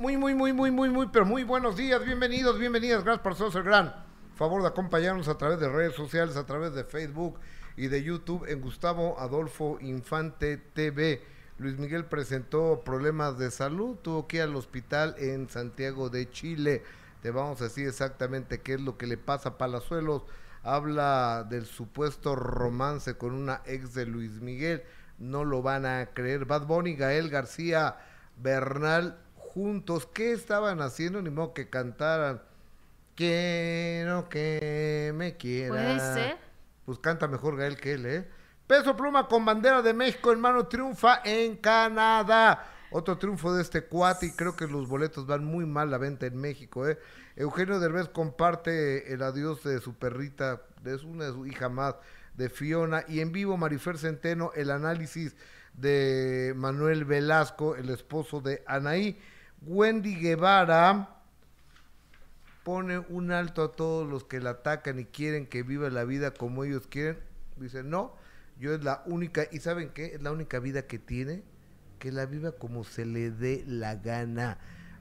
Muy, muy, muy, muy, muy, muy, pero muy buenos días, bienvenidos, bienvenidas, gracias por ser el gran favor de acompañarnos a través de redes sociales, a través de Facebook y de YouTube en Gustavo Adolfo Infante TV. Luis Miguel presentó problemas de salud, tuvo que ir al hospital en Santiago de Chile. Te vamos a decir exactamente qué es lo que le pasa a Palazuelos. Habla del supuesto romance con una ex de Luis Miguel. No lo van a creer. Bad Bunny, Gael García Bernal juntos. ¿Qué estaban haciendo? Ni modo que cantaran. Quiero que me quiera. Puede ser. Pues canta mejor Gael que él, ¿eh? Peso Pluma con bandera de México en mano triunfa en Canadá. Otro triunfo de este cuate y creo que los boletos van muy mal la venta en México, ¿eh? Eugenio Derbez comparte el adiós de su perrita, de su, una de su hija más, de Fiona. Y en vivo Marifer Centeno, el análisis de Manuel Velasco, el esposo de Anaí. Wendy Guevara pone un alto a todos los que la atacan y quieren que viva la vida como ellos quieren. Dice, no, yo es la única, y ¿saben qué? Es la única vida que tiene, que la viva como se le dé la gana.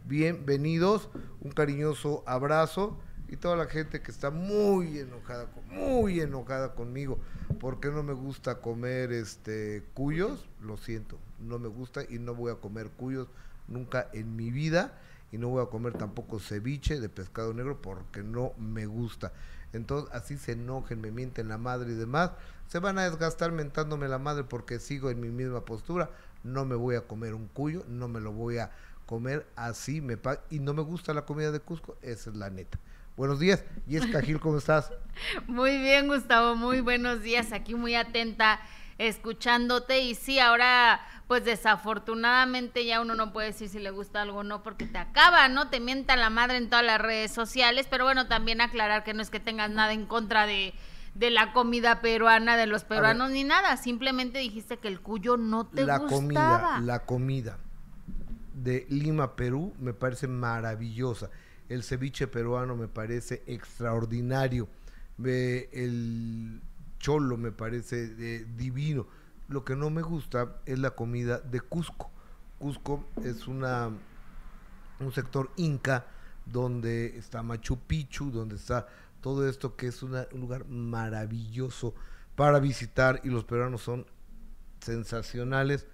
Bienvenidos, un cariñoso abrazo y toda la gente que está muy enojada, muy enojada conmigo, porque no me gusta comer este cuyos, lo siento, no me gusta y no voy a comer cuyos nunca en mi vida y no voy a comer tampoco ceviche de pescado negro porque no me gusta. Entonces así se enojen, me mienten la madre y demás, se van a desgastar mentándome la madre porque sigo en mi misma postura, no me voy a comer un cuyo, no me lo voy a comer así, me y no me gusta la comida de Cusco, esa es la neta. Buenos días, y es Cajil, ¿cómo estás? Muy bien, Gustavo, muy buenos días, aquí muy atenta escuchándote y sí, ahora pues desafortunadamente ya uno no puede decir si le gusta algo o no porque te acaba, ¿no? Te mienta la madre en todas las redes sociales, pero bueno, también aclarar que no es que tengas nada en contra de, de la comida peruana, de los peruanos, ni nada, simplemente dijiste que el cuyo no te la gustaba. Comida, la comida de Lima, Perú, me parece maravillosa. El ceviche peruano me parece extraordinario. el cholo me parece eh, divino. Lo que no me gusta es la comida de Cusco. Cusco es una un sector inca donde está Machu Picchu, donde está todo esto que es un lugar maravilloso para visitar y los peruanos son sensacionales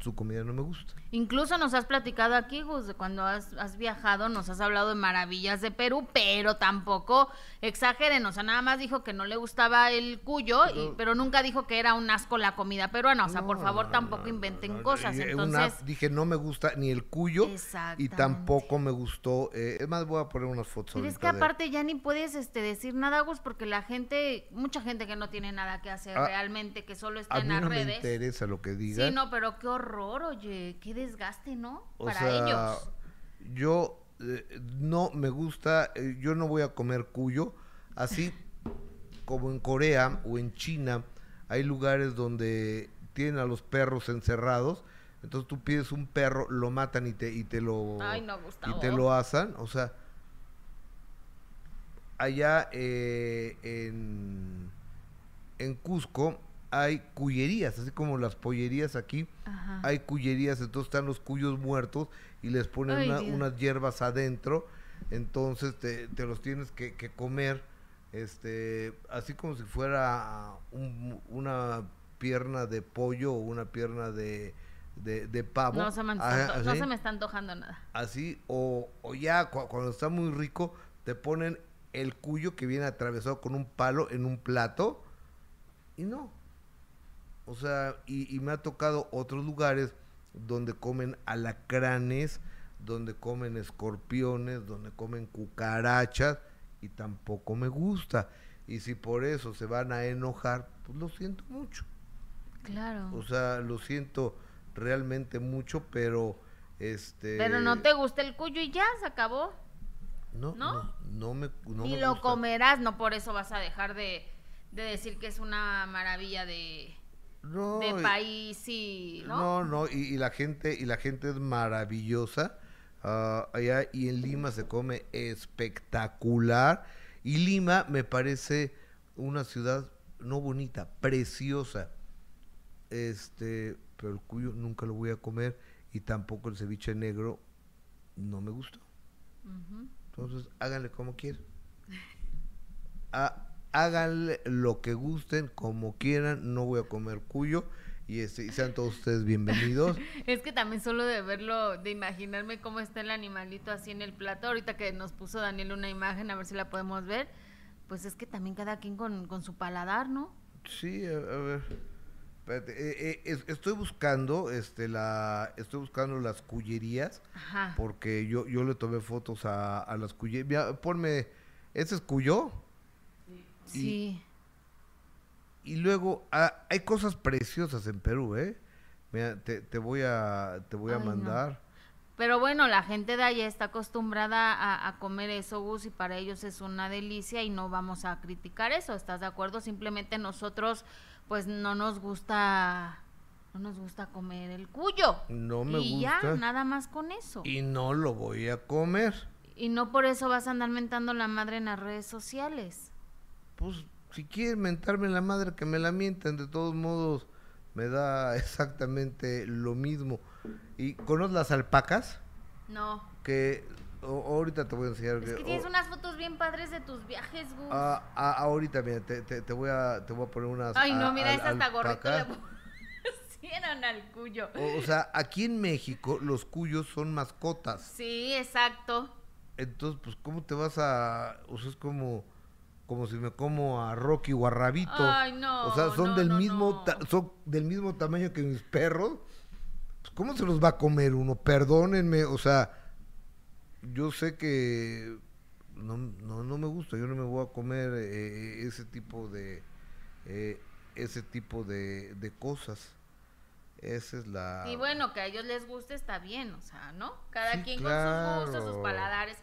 su comida no me gusta. Incluso nos has platicado aquí, Gus, de cuando has, viajado, nos has hablado de maravillas de Perú, pero tampoco exageren, o sea, nada más dijo que no le gustaba el cuyo, y, pero nunca dijo que era un asco la comida peruana, o sea, por favor tampoco inventen cosas. Entonces, dije, no me gusta ni el cuyo y tampoco me gustó, eh, es más, voy a poner unas fotos. Pero es que aparte ya ni puedes este, decir nada, Gus, porque la gente, mucha gente que no tiene nada que hacer ah, realmente, que solo está en las redes. me interesa lo que diga. Sí, no, pero qué horror, oye, qué desgaste, ¿no? Para ellos. Yo eh, no me gusta, eh, yo no voy a comer cuyo, así como en Corea o en China hay lugares donde tienen a los perros encerrados, entonces tú pides un perro, lo matan y te y te lo y te lo asan, o sea, allá eh, en en Cusco hay cuyerías, así como las pollerías aquí, hay cuyerías, entonces están los cuyos muertos y les ponen unas hierbas adentro, entonces te, los tienes que, comer, este, así como si fuera una pierna de pollo o una pierna de, de, pavo. No se, me no se me está antojando nada. Así, o, o ya cuando está muy rico, te ponen el cuyo que viene atravesado con un palo en un plato y no, o sea, y, me ha tocado otros lugares donde comen alacranes, donde comen escorpiones, donde comen cucarachas, y tampoco me gusta. Y si por eso se van a enojar, pues lo siento mucho. Claro. O sea, lo siento realmente mucho, pero este. Pero no te gusta el cuyo y ya se acabó. No, no, no, me. No y lo comerás, no por eso vas a dejar de, de decir que es una maravilla de, no, de país y no no, y, la gente y la gente es maravillosa. Ah, allá y en Lima se come espectacular. Y Lima me parece una ciudad no bonita preciosa. Este pero el cuyo nunca lo voy a comer y tampoco el ceviche negro no me gustó. Entonces, háganle como quieran. háganle lo que gusten, como quieran. No voy a comer cuyo. Y, este, y sean todos ustedes bienvenidos. es que también solo de verlo, de imaginarme cómo está el animalito así en el plato, ahorita que nos puso Daniel una imagen, a ver si la podemos ver, pues es que también cada quien con, con su paladar, ¿no? Sí, a, ver. Eh, eh, estoy buscando, este, la, estoy buscando las cullerías, Ajá. porque yo, yo le tomé fotos a, a las cullerías. Ponme, ¿ese es Cuyo? Sí. Y luego ah, hay cosas preciosas en Perú, ¿eh? Mira, te, te voy a, te voy a mandar. Pero bueno, la gente de allá está acostumbrada a, comer eso, Gus, y para ellos es una delicia y no vamos a criticar eso, ¿estás de acuerdo? Simplemente nosotros, pues no nos gusta, no nos gusta comer el cuyo. No me y gusta. Y ya, nada más con eso. Y no lo voy a comer. Y no por eso vas a andar mentando la madre en las redes sociales. Pues si quieren mentarme la madre, que me la mienten. De todos modos, me da exactamente lo mismo. ¿Y conoces las alpacas? No. Que ahorita te voy a enseñar. Es que tienes unas fotos bien padres de tus viajes, Gus. Ah, ah, ahorita, mira, te, te, voy a, te voy a poner unas. Ay, no, mira, esa hasta gorrito le pusieron al cuyo. O, o, sea, aquí en México los cuyos son mascotas. Sí, exacto. Entonces, pues, ¿cómo te vas a...? O sea, es como como si me como a Rocky o a Rabito. Ay, no. O sea, son del mismo son del mismo tamaño que mis perros. Pues, ¿Cómo se los va a comer uno? Perdónenme, o sea, yo sé que no, no, no me gusta, yo no me voy a comer eh, ese tipo de eh, ese tipo de, de cosas. Esa es la... Y bueno, que a ellos les guste está bien, o sea, ¿no? Cada quien con sus gustos, sus paladares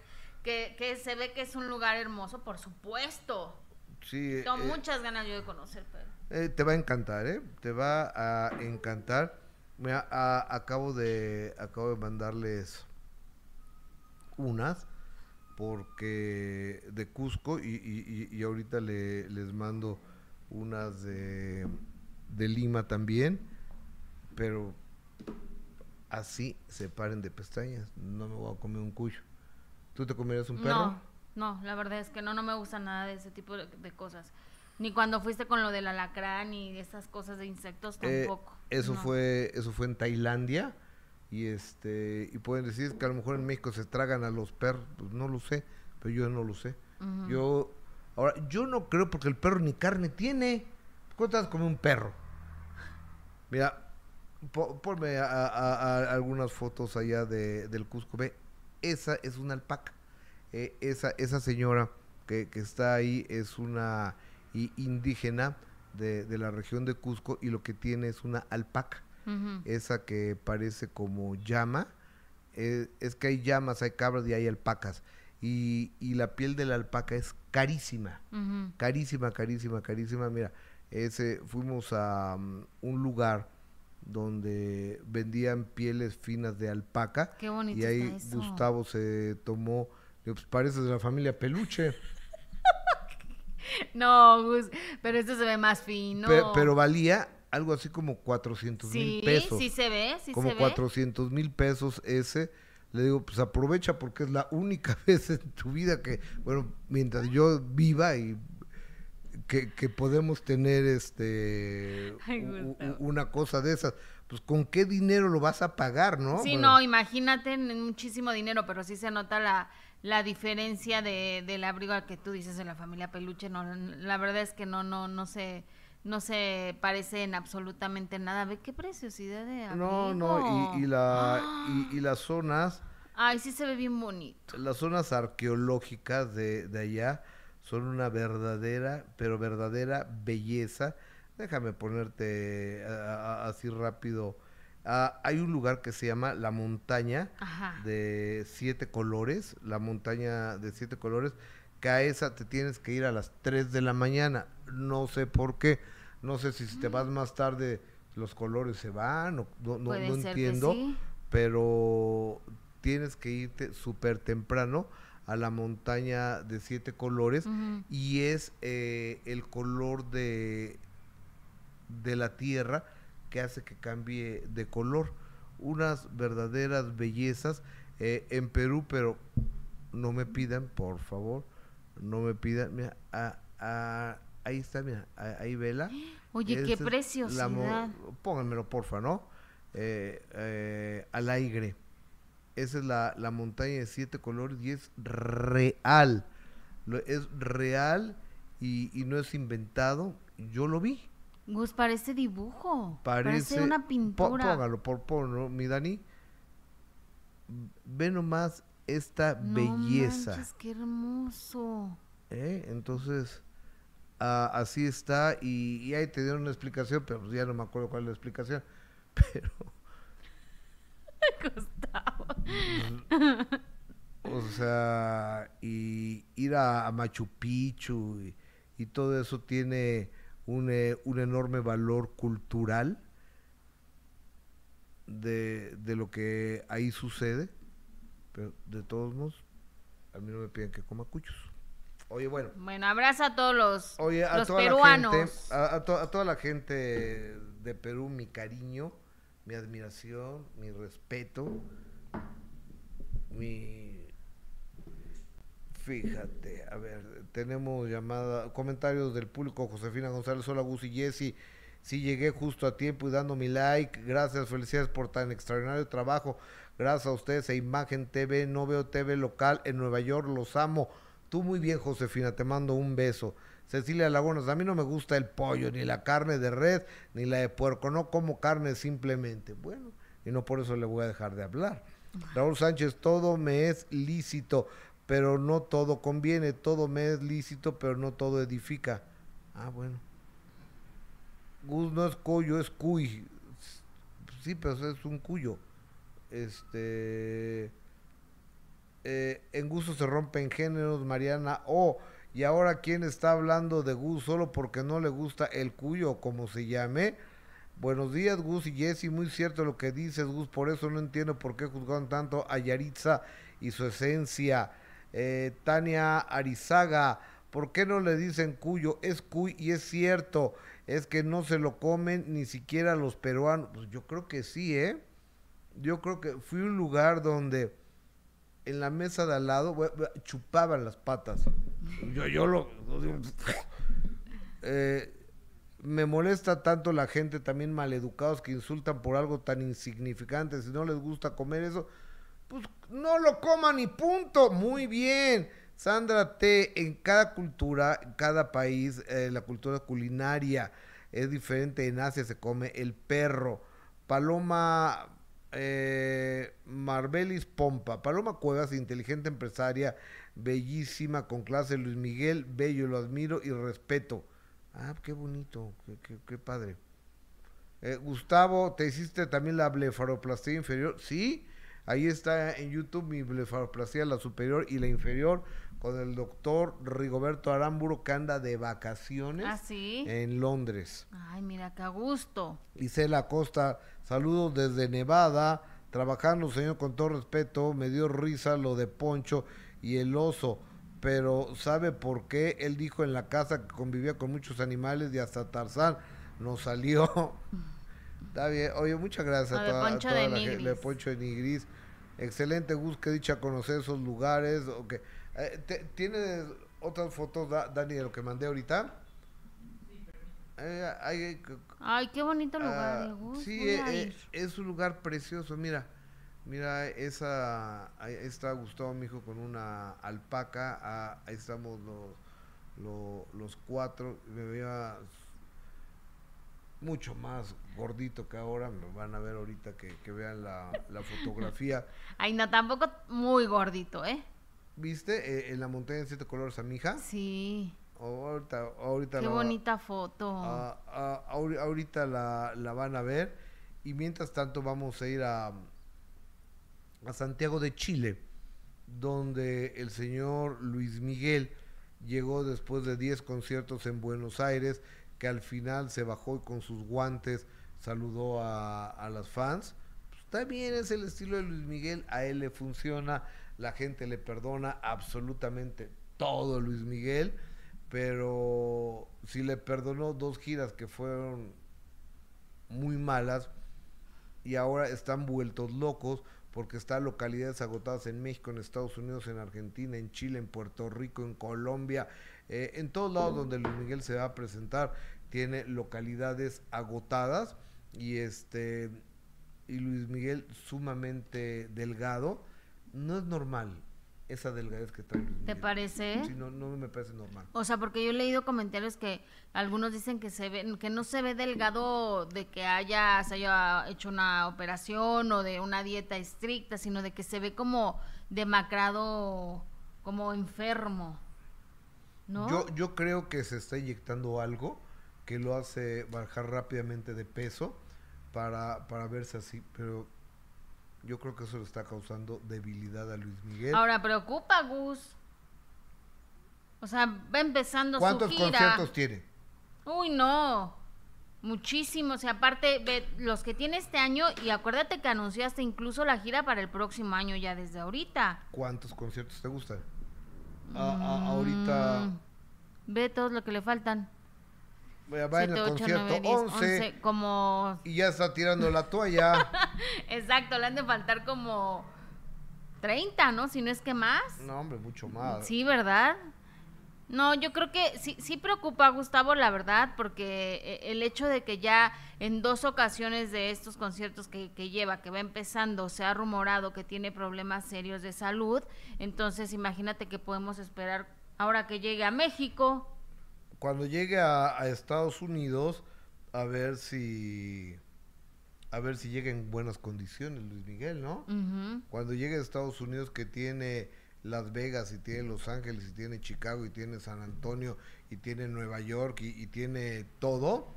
que, se ve que es un lugar hermoso, por supuesto. Sí. Tengo eh, muchas ganas yo de conocer, pero... Eh, te va a encantar, ¿eh? Te va a encantar. Mira, acabo de acabo de mandarles unas porque de Cusco y, y, ahorita le, les mando unas de, de Lima también, pero así se paren de pestañas. No me voy a comer un cuyo. ¿Tú te comerías un perro? No, no, la verdad es que no, no me gusta nada de ese tipo de, cosas. Ni cuando fuiste con lo del alacrán y esas cosas de insectos eh, tampoco. eso fue, eso fue en Tailandia y este y pueden decir que a lo mejor en México se tragan a los perros, pues no lo sé, pero yo no lo sé. Yo ahora yo no creo porque el perro ni carne tiene. ¿Cuántas come un perro? Mira, ponme a, algunas fotos allá de, del Cusco. Ve, esa es una alpaca. Eh, esa, esa señora que, está ahí es una indígena de, la región de Cusco y lo que tiene es una alpaca. Esa que parece como llama. Eh, es que hay llamas, hay cabras y hay alpacas. Y, la piel de la alpaca es carísima. Carísima, carísima, carísima. Mira, ese, fuimos a mm, un lugar donde vendían pieles finas de alpaca. Qué bonito y ahí Gustavo se tomó, pues parece de la familia Peluche. no, Gus, pero esto se ve más fino. Pero, valía algo así como 400 mil pesos. Sí, se ve, sí como se 400 mil pesos ese. Le digo, pues aprovecha porque es la única vez en tu vida que, bueno, mientras yo viva y que, podemos tener este una cosa de esas. Pues con qué dinero lo vas a pagar, ¿no? Sí, no, imagínate muchísimo dinero, pero sí se nota la, la diferencia de, del abrigo al que tú dices de la familia Peluche. No, la verdad es que no, no, no se no se parecen absolutamente nada. Ve qué preciosidad de abrigo. No, no, y, la, y, las zonas. Ay, sí se ve bien bonito. Las zonas arqueológicas de, de allá son una verdadera, pero verdadera belleza. Déjame ponerte así rápido. Ah, hay un lugar que se llama La Montaña de Siete Colores, la montaña de Siete Colores, que a esa te tienes que ir a las 3 de la mañana. No sé por qué, no sé si te vas más tarde los colores se van, no, no, no entiendo, pero tienes que irte súper temprano a la montaña de siete colores y es eh, el color de, de la tierra que hace que cambie de color. Unas verdaderas bellezas. eh, en Perú, pero no me pidan, por favor, no me pidan. Mira, ahí está, mira, ahí vela. Oye, qué preciosidad. pónganmelo, porfa, ¿no? Eh, eh, al aire. Esa es la, la montaña de siete colores y es real. es real y, y no es inventado. Yo lo vi. Gus, parece dibujo. Parece, una pintura. póngalo, por, por mi Dani. Ve nomás esta belleza. Manches, qué hermoso. ¿Eh? Entonces, así está. Y, ahí te dieron una explicación, pero pues ya no me acuerdo cuál es la explicación. Pero. Gustavo. O sea, y ir a, Machu Picchu y todo eso tiene eh, un, enorme valor cultural de, lo que ahí sucede, pero de todos modos, a mí no me piden que coma cuchos. Oye, bueno. Bueno, abraza a todos los, los peruanos. a, toda la gente de Perú, mi cariño, mi admiración, mi respeto, mi Fíjate, a ver, tenemos llamada, comentarios del público, Josefina González, hola Gus y Jessy, sí llegué justo a tiempo y dando mi like, gracias, felicidades por tan extraordinario trabajo, gracias a ustedes a Imagen TV, no veo TV local en Nueva York, los amo, tú muy bien Josefina, te mando un beso. Cecilia Lagunas, a mí no me gusta el pollo, ni la carne de red, ni la de puerco, no como carne simplemente. Bueno, y no por eso le voy a dejar de hablar. Raúl Sánchez, todo me es lícito pero no todo conviene, todo me es lícito, pero no todo edifica. Ah, bueno. Gus no es cuyo, es cuy. Sí, pero es un cuyo. Este. Eh, en gusto se rompen géneros, Mariana. Oh, y ahora quién está hablando de Gus solo porque no le gusta el cuyo, como se llame. Buenos días, Gus y Jesse. Muy cierto lo que dices, Gus. Por eso no entiendo por qué juzgaron tanto a Yaritza y su esencia. Eh, Tania Arizaga, ¿por qué no le dicen cuyo? Es cuy y es cierto, es que no se lo comen ni siquiera los peruanos. Pues yo creo que sí, ¿eh? Yo creo que fui a un lugar donde en la mesa de al lado chupaban las patas. Yo, yo lo... Eh, me molesta tanto la gente también maleducados que insultan por algo tan insignificante. Si no les gusta comer eso, pues no lo coman y punto. Muy bien. Sandra T, en cada cultura, en cada país, eh, la cultura culinaria es diferente. En Asia se come el perro. Paloma eh, Marbelis Pompa. Paloma Cuevas, inteligente empresaria, bellísima, con clase. Luis Miguel, bello, lo admiro y respeto. Ah, qué bonito, qué, padre. Eh, Gustavo, ¿te hiciste también la blefaroplastia inferior? Sí. Ahí está en YouTube mi blefaroplastia, la superior y la inferior, con el doctor Rigoberto Aramburo, que anda de vacaciones ¿Ah, en Londres. Ay, mira, qué gusto. Isela Costa, saludos desde Nevada, trabajando, señor, con todo respeto, me dio risa lo de Poncho y el oso, pero ¿sabe por qué? Él dijo en la casa que convivía con muchos animales y hasta Tarzán nos salió. Está bien. Oye, muchas gracias a toda, Poncho de la gente de Poncho de Nigris. Excelente, Gus, que dicha conocer esos lugares. Okay. Eh, ¿Tienes otras fotos, Dani, de lo que mandé ahorita? Eh, Ay, qué bonito lugar, ah. Sí, eh, es un lugar precioso. Mira, mira, esa, ahí está Gustavo, mi hijo, con una alpaca. Ah, ahí estamos los, los, cuatro. Me veía mucho más gordito que ahora, me van a ver ahorita que, vean la, fotografía. Ay, no, tampoco muy gordito, ¿eh? ¿Viste? Eh, en la montaña de siete colores a mi hija. Sí. Ahorita, ahorita Qué bonita foto. Ah, ah, ahorita la, la, van a ver. Y mientras tanto vamos a ir a, a Santiago de Chile, donde el señor Luis Miguel llegó después de 10 conciertos en Buenos Aires que al final se bajó y con sus guantes saludó a, las fans. Pues, bien, es el estilo de Luis Miguel, a él le funciona, la gente le perdona absolutamente todo Luis Miguel, pero si le perdonó dos giras que fueron muy malas y ahora están vueltos locos porque está localidades agotadas en México, en Estados Unidos, en Argentina, en Chile, en Puerto Rico, en Colombia, eh, en todos lados donde Luis Miguel se va a presentar, tiene localidades agotadas y este y Luis Miguel sumamente delgado, no es normal esa delgadez que trae. ¿Te parece? Sí, no, no me parece normal. O sea, porque yo he leído comentarios que algunos dicen que se ve, que no se ve delgado de que haya, se haya hecho una operación o de una dieta estricta, sino de que se ve como demacrado, como enfermo. ¿No? Yo, yo creo que se está inyectando algo que lo hace bajar rápidamente de peso para, para verse así, pero yo creo que eso le está causando debilidad a Luis Miguel. Ahora preocupa, Gus. O sea, va empezando su ¿Cuántos gira. conciertos tiene? Uy, no. Muchísimos. Y aparte, ve los que tiene este año, y acuérdate que anunciaste incluso la gira para el próximo año ya desde ahorita. ¿Cuántos conciertos te gustan? A- a- ahorita Mm, Ve todo lo que le faltan. Va en el concierto nueve, diez, 11, once, como... y ya está tirando la toalla. Exacto, le han de faltar como 30, ¿no? Si no es que más. no, hombre, mucho más. Sí, ¿verdad? No, yo creo que sí, sí preocupa a Gustavo, la verdad, porque eh, el hecho de que ya en dos ocasiones de estos conciertos que, que lleva, que va empezando, se ha rumorado que tiene problemas serios de salud, entonces imagínate que podemos esperar ahora que llegue a México. Cuando llegue a, a Estados Unidos, a ver si a ver si llega en buenas condiciones Luis Miguel, ¿no? Cuando llegue a Estados Unidos que tiene Las Vegas y tiene Los Ángeles y tiene Chicago y tiene San Antonio y tiene Nueva York y, y tiene todo,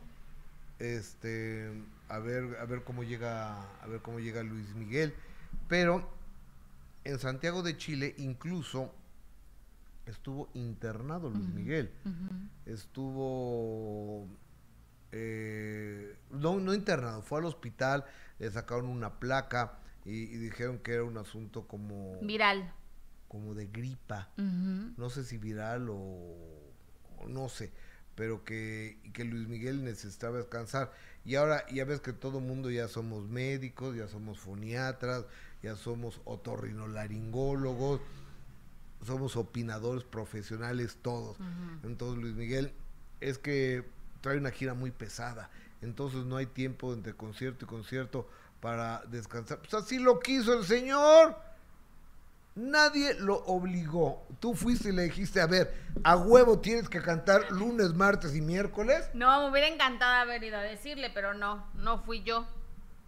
este, a ver, a ver cómo llega, a ver cómo llega Luis Miguel. Pero en Santiago de Chile incluso estuvo internado Luis Miguel estuvo eh, no, no internado, fue al hospital, le sacaron una placa y, y dijeron que era un asunto como, Viral. como de gripa, no sé si viral o, o no sé, pero que, que Luis Miguel necesitaba descansar. Y ahora ya ves que todo mundo ya somos médicos, ya somos foniatras, ya somos otorrinolaringólogos, somos opinadores profesionales todos. Entonces Luis Miguel es que trae una gira muy pesada, entonces no hay tiempo entre concierto y concierto para descansar. Pues así lo quiso el señor. Nadie lo obligó. Tú fuiste y le dijiste, a ver, a huevo tienes que cantar lunes, martes y miércoles. No, me hubiera encantado haber ido a decirle, pero no, no fui yo.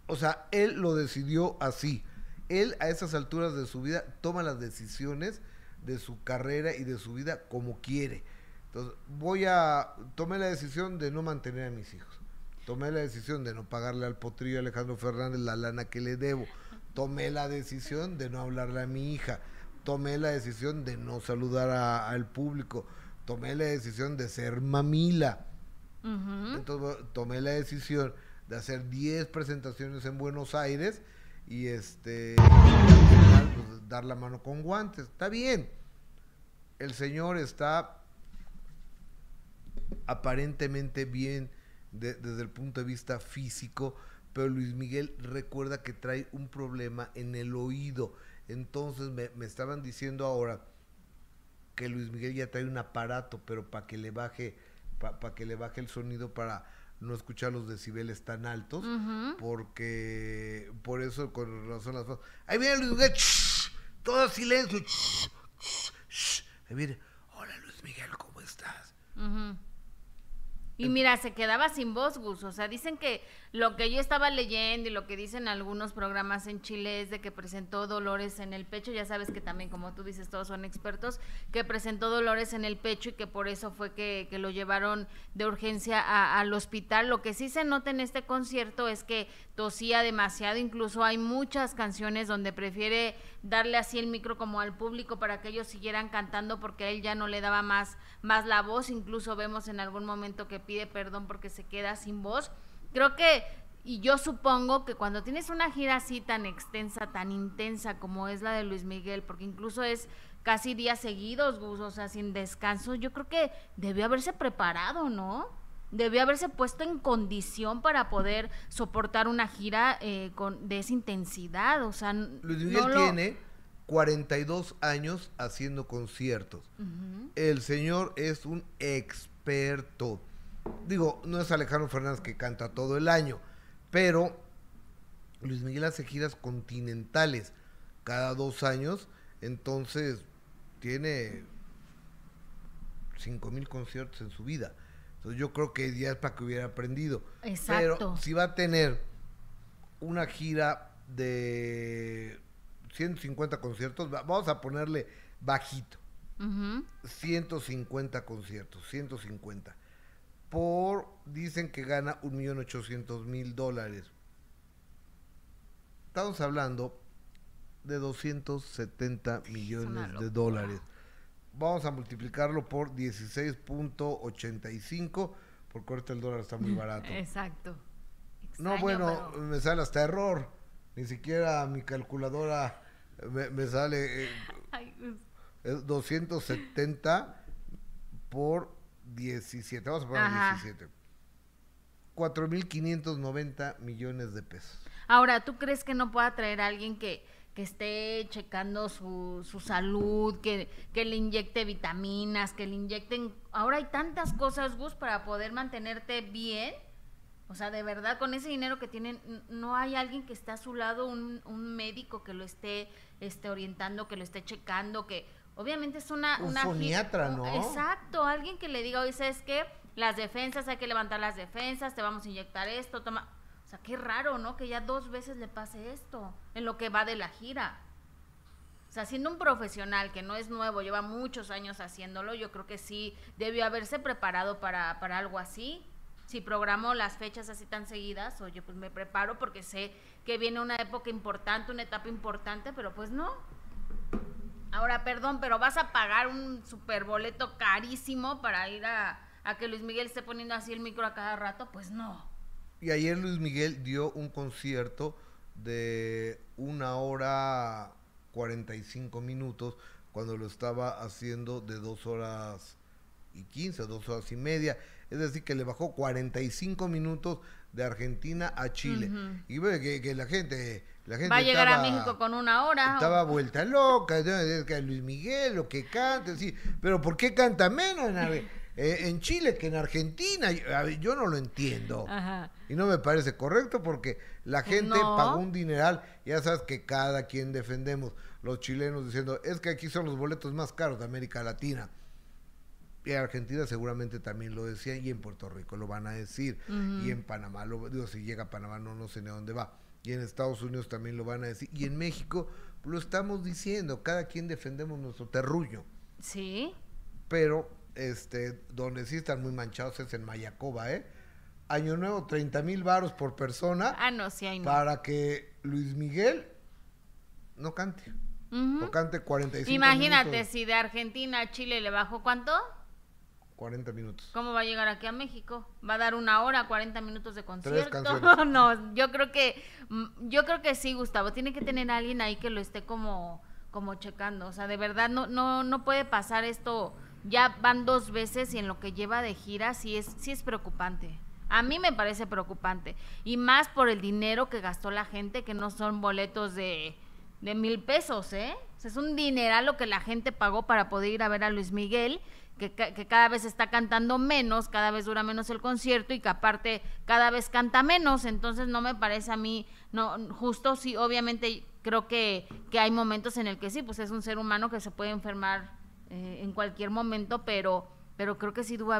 O sea, él lo decidió así. Él a esas alturas de su vida toma las decisiones de su carrera y de su vida como quiere. Entonces, voy a... Tomé la decisión de no mantener a mis hijos. Tomé la decisión de no pagarle al potrillo Alejandro Fernández la lana que le debo. Tomé la decisión de no hablarle a mi hija. Tomé la decisión de no saludar a- al público. Tomé la decisión de ser mamila. Entonces tomé la decisión de hacer 10 presentaciones en Buenos Aires y este pues, dar la mano con guantes. Está bien. El señor está aparentemente bien de- desde el punto de vista físico, pero Luis Miguel recuerda que trae un problema en el oído. Entonces me, estaban diciendo ahora que Luis Miguel ya trae un aparato, pero para que le baje, para que le baje el sonido para no escuchar los decibeles tan altos, porque por eso con razón las. Ahí viene Luis Miguel, shh, todo silencio. shh, shh. Ahí viene, hola Luis Miguel, ¿cómo estás? Ujú. Y mira, se quedaba sin voz, Gus. O sea, dicen que lo que yo estaba leyendo y lo que dicen algunos programas en Chile es de que presentó dolores en el pecho. Ya sabes que también, como tú dices, todos son expertos, que presentó dolores en el pecho y que por eso fue que, que lo llevaron de urgencia a- al hospital. Lo que sí se nota en este concierto es que tosía demasiado. Incluso hay muchas canciones donde prefiere darle así el micro como al público para que ellos siguieran cantando porque él ya no le daba más, más la voz. Incluso vemos en algún momento que pide perdón porque se queda sin voz. Creo que, y yo supongo que cuando tienes una gira así tan extensa, tan intensa como es la de Luis Miguel, porque incluso es casi días seguidos, Gus, o sea, sin descanso, yo creo que debió haberse preparado, ¿no? Debió haberse puesto en condición para poder soportar una gira eh, con, de esa intensidad. O sea, Luis Miguel tiene 42 años haciendo conciertos. El señor es un experto. Digo, no es Alejandro Fernández que canta todo el año, pero Luis Miguel hace giras continentales cada dos años, entonces tiene cinco mil conciertos en su vida. Entonces yo creo que ya es para que hubiera aprendido. Exacto. Pero si va a tener una gira de 150 conciertos, vamos a ponerle bajito. 150 conciertos, 150. Por, dicen que gana 1.800.000 dólares. Estamos hablando de 270 millones de dólares vamos a multiplicarlo por 16.85, porque ahorita el dólar está muy barato. Exacto. no, bueno, me sale hasta error. Ni siquiera mi calculadora me, sale 270 eh, por 17. Vamos a poner 17. 4.590 millones de pesos. Ahora, ¿tú crees que no pueda traer a alguien que que esté checando su, su salud, que, que, le inyecte vitaminas, que le inyecten... Ahora hay tantas cosas, Gus, para poder mantenerte bien. O sea, de verdad, con ese dinero que tienen, no hay alguien que esté a su lado, un, un médico que lo esté, esté orientando, que lo esté checando, que obviamente es una... Un una ¿no? Exacto, alguien que le diga, oye, ¿sabes qué? Las defensas, hay que levantar las defensas, te vamos a inyectar esto, toma sea, qué raro, ¿no? Que ya dos veces le pase esto en lo que va de la gira. O sea, siendo un profesional que no es nuevo, lleva muchos años haciéndolo, yo creo que sí debió haberse preparado para, para algo así. Si programó las fechas así tan seguidas, oye, pues me preparo porque sé que viene una época importante, una etapa importante, pero pues no. Ahora, perdón, pero vas a pagar un super boleto carísimo para ir a, a que Luis Miguel esté poniendo así el micro a cada rato, pues no. Y ayer Luis Miguel dio un concierto de una hora 45 minutos cuando lo estaba haciendo de dos horas y 15, dos horas y media. Es decir, que le bajó 45 minutos de Argentina a Chile. Y ve que, la gente... La gente Va a llegar a México con una hora. Estaba vuelta loca, Luis Miguel, lo que canta, sí. Pero ¿por qué canta menos? Eh, en Chile que en Argentina. Yo no lo entiendo. Y no me parece correcto porque la gente pagó un dineral. Ya sabes que cada quien defendemos, los chilenos diciendo, es que aquí son los boletos más caros de América Latina. Y en Argentina seguramente también lo decían y en Puerto Rico lo van a decir. Y en Panamá, lo, digo, si llega a Panamá no, no sé ni a dónde va. Y en Estados Unidos también lo van a decir. Y en México lo estamos diciendo. Cada quien defendemos nuestro terruño. Sí. Pero este, donde sí están muy manchados es en Mayacoba, ¿eh? Año Nuevo, 30 mil varos por persona. Ah, no, sí hay Para que Luis Miguel no cante. O cante 45 Imagínate, si de Argentina a Chile le bajó cuánto? 40 minutos. ¿Cómo va a llegar aquí a México? ¿Va a dar una hora, 40 minutos de concierto? no, yo creo que mm, yo creo que sí, Gustavo. Tiene que tener alguien ahí que lo esté como como checando. O sea, de verdad no no no puede pasar esto ya van dos veces y en lo que lleva de gira sí es, sí es preocupante. A mí me parece preocupante. Y más por el dinero que gastó la gente, que no son boletos de, de mil pesos, ¿eh? es un dineral lo que la gente pagó para poder ir a ver a Luis Miguel, que, que, cada vez está cantando menos, cada vez dura menos el concierto y que aparte cada vez canta menos. Entonces no me parece a mí no justo. Sí, obviamente creo que, que hay momentos en el que sí, pues es un ser humano que se puede enfermar eh, en cualquier momento, pero pero creo que sí tuvo,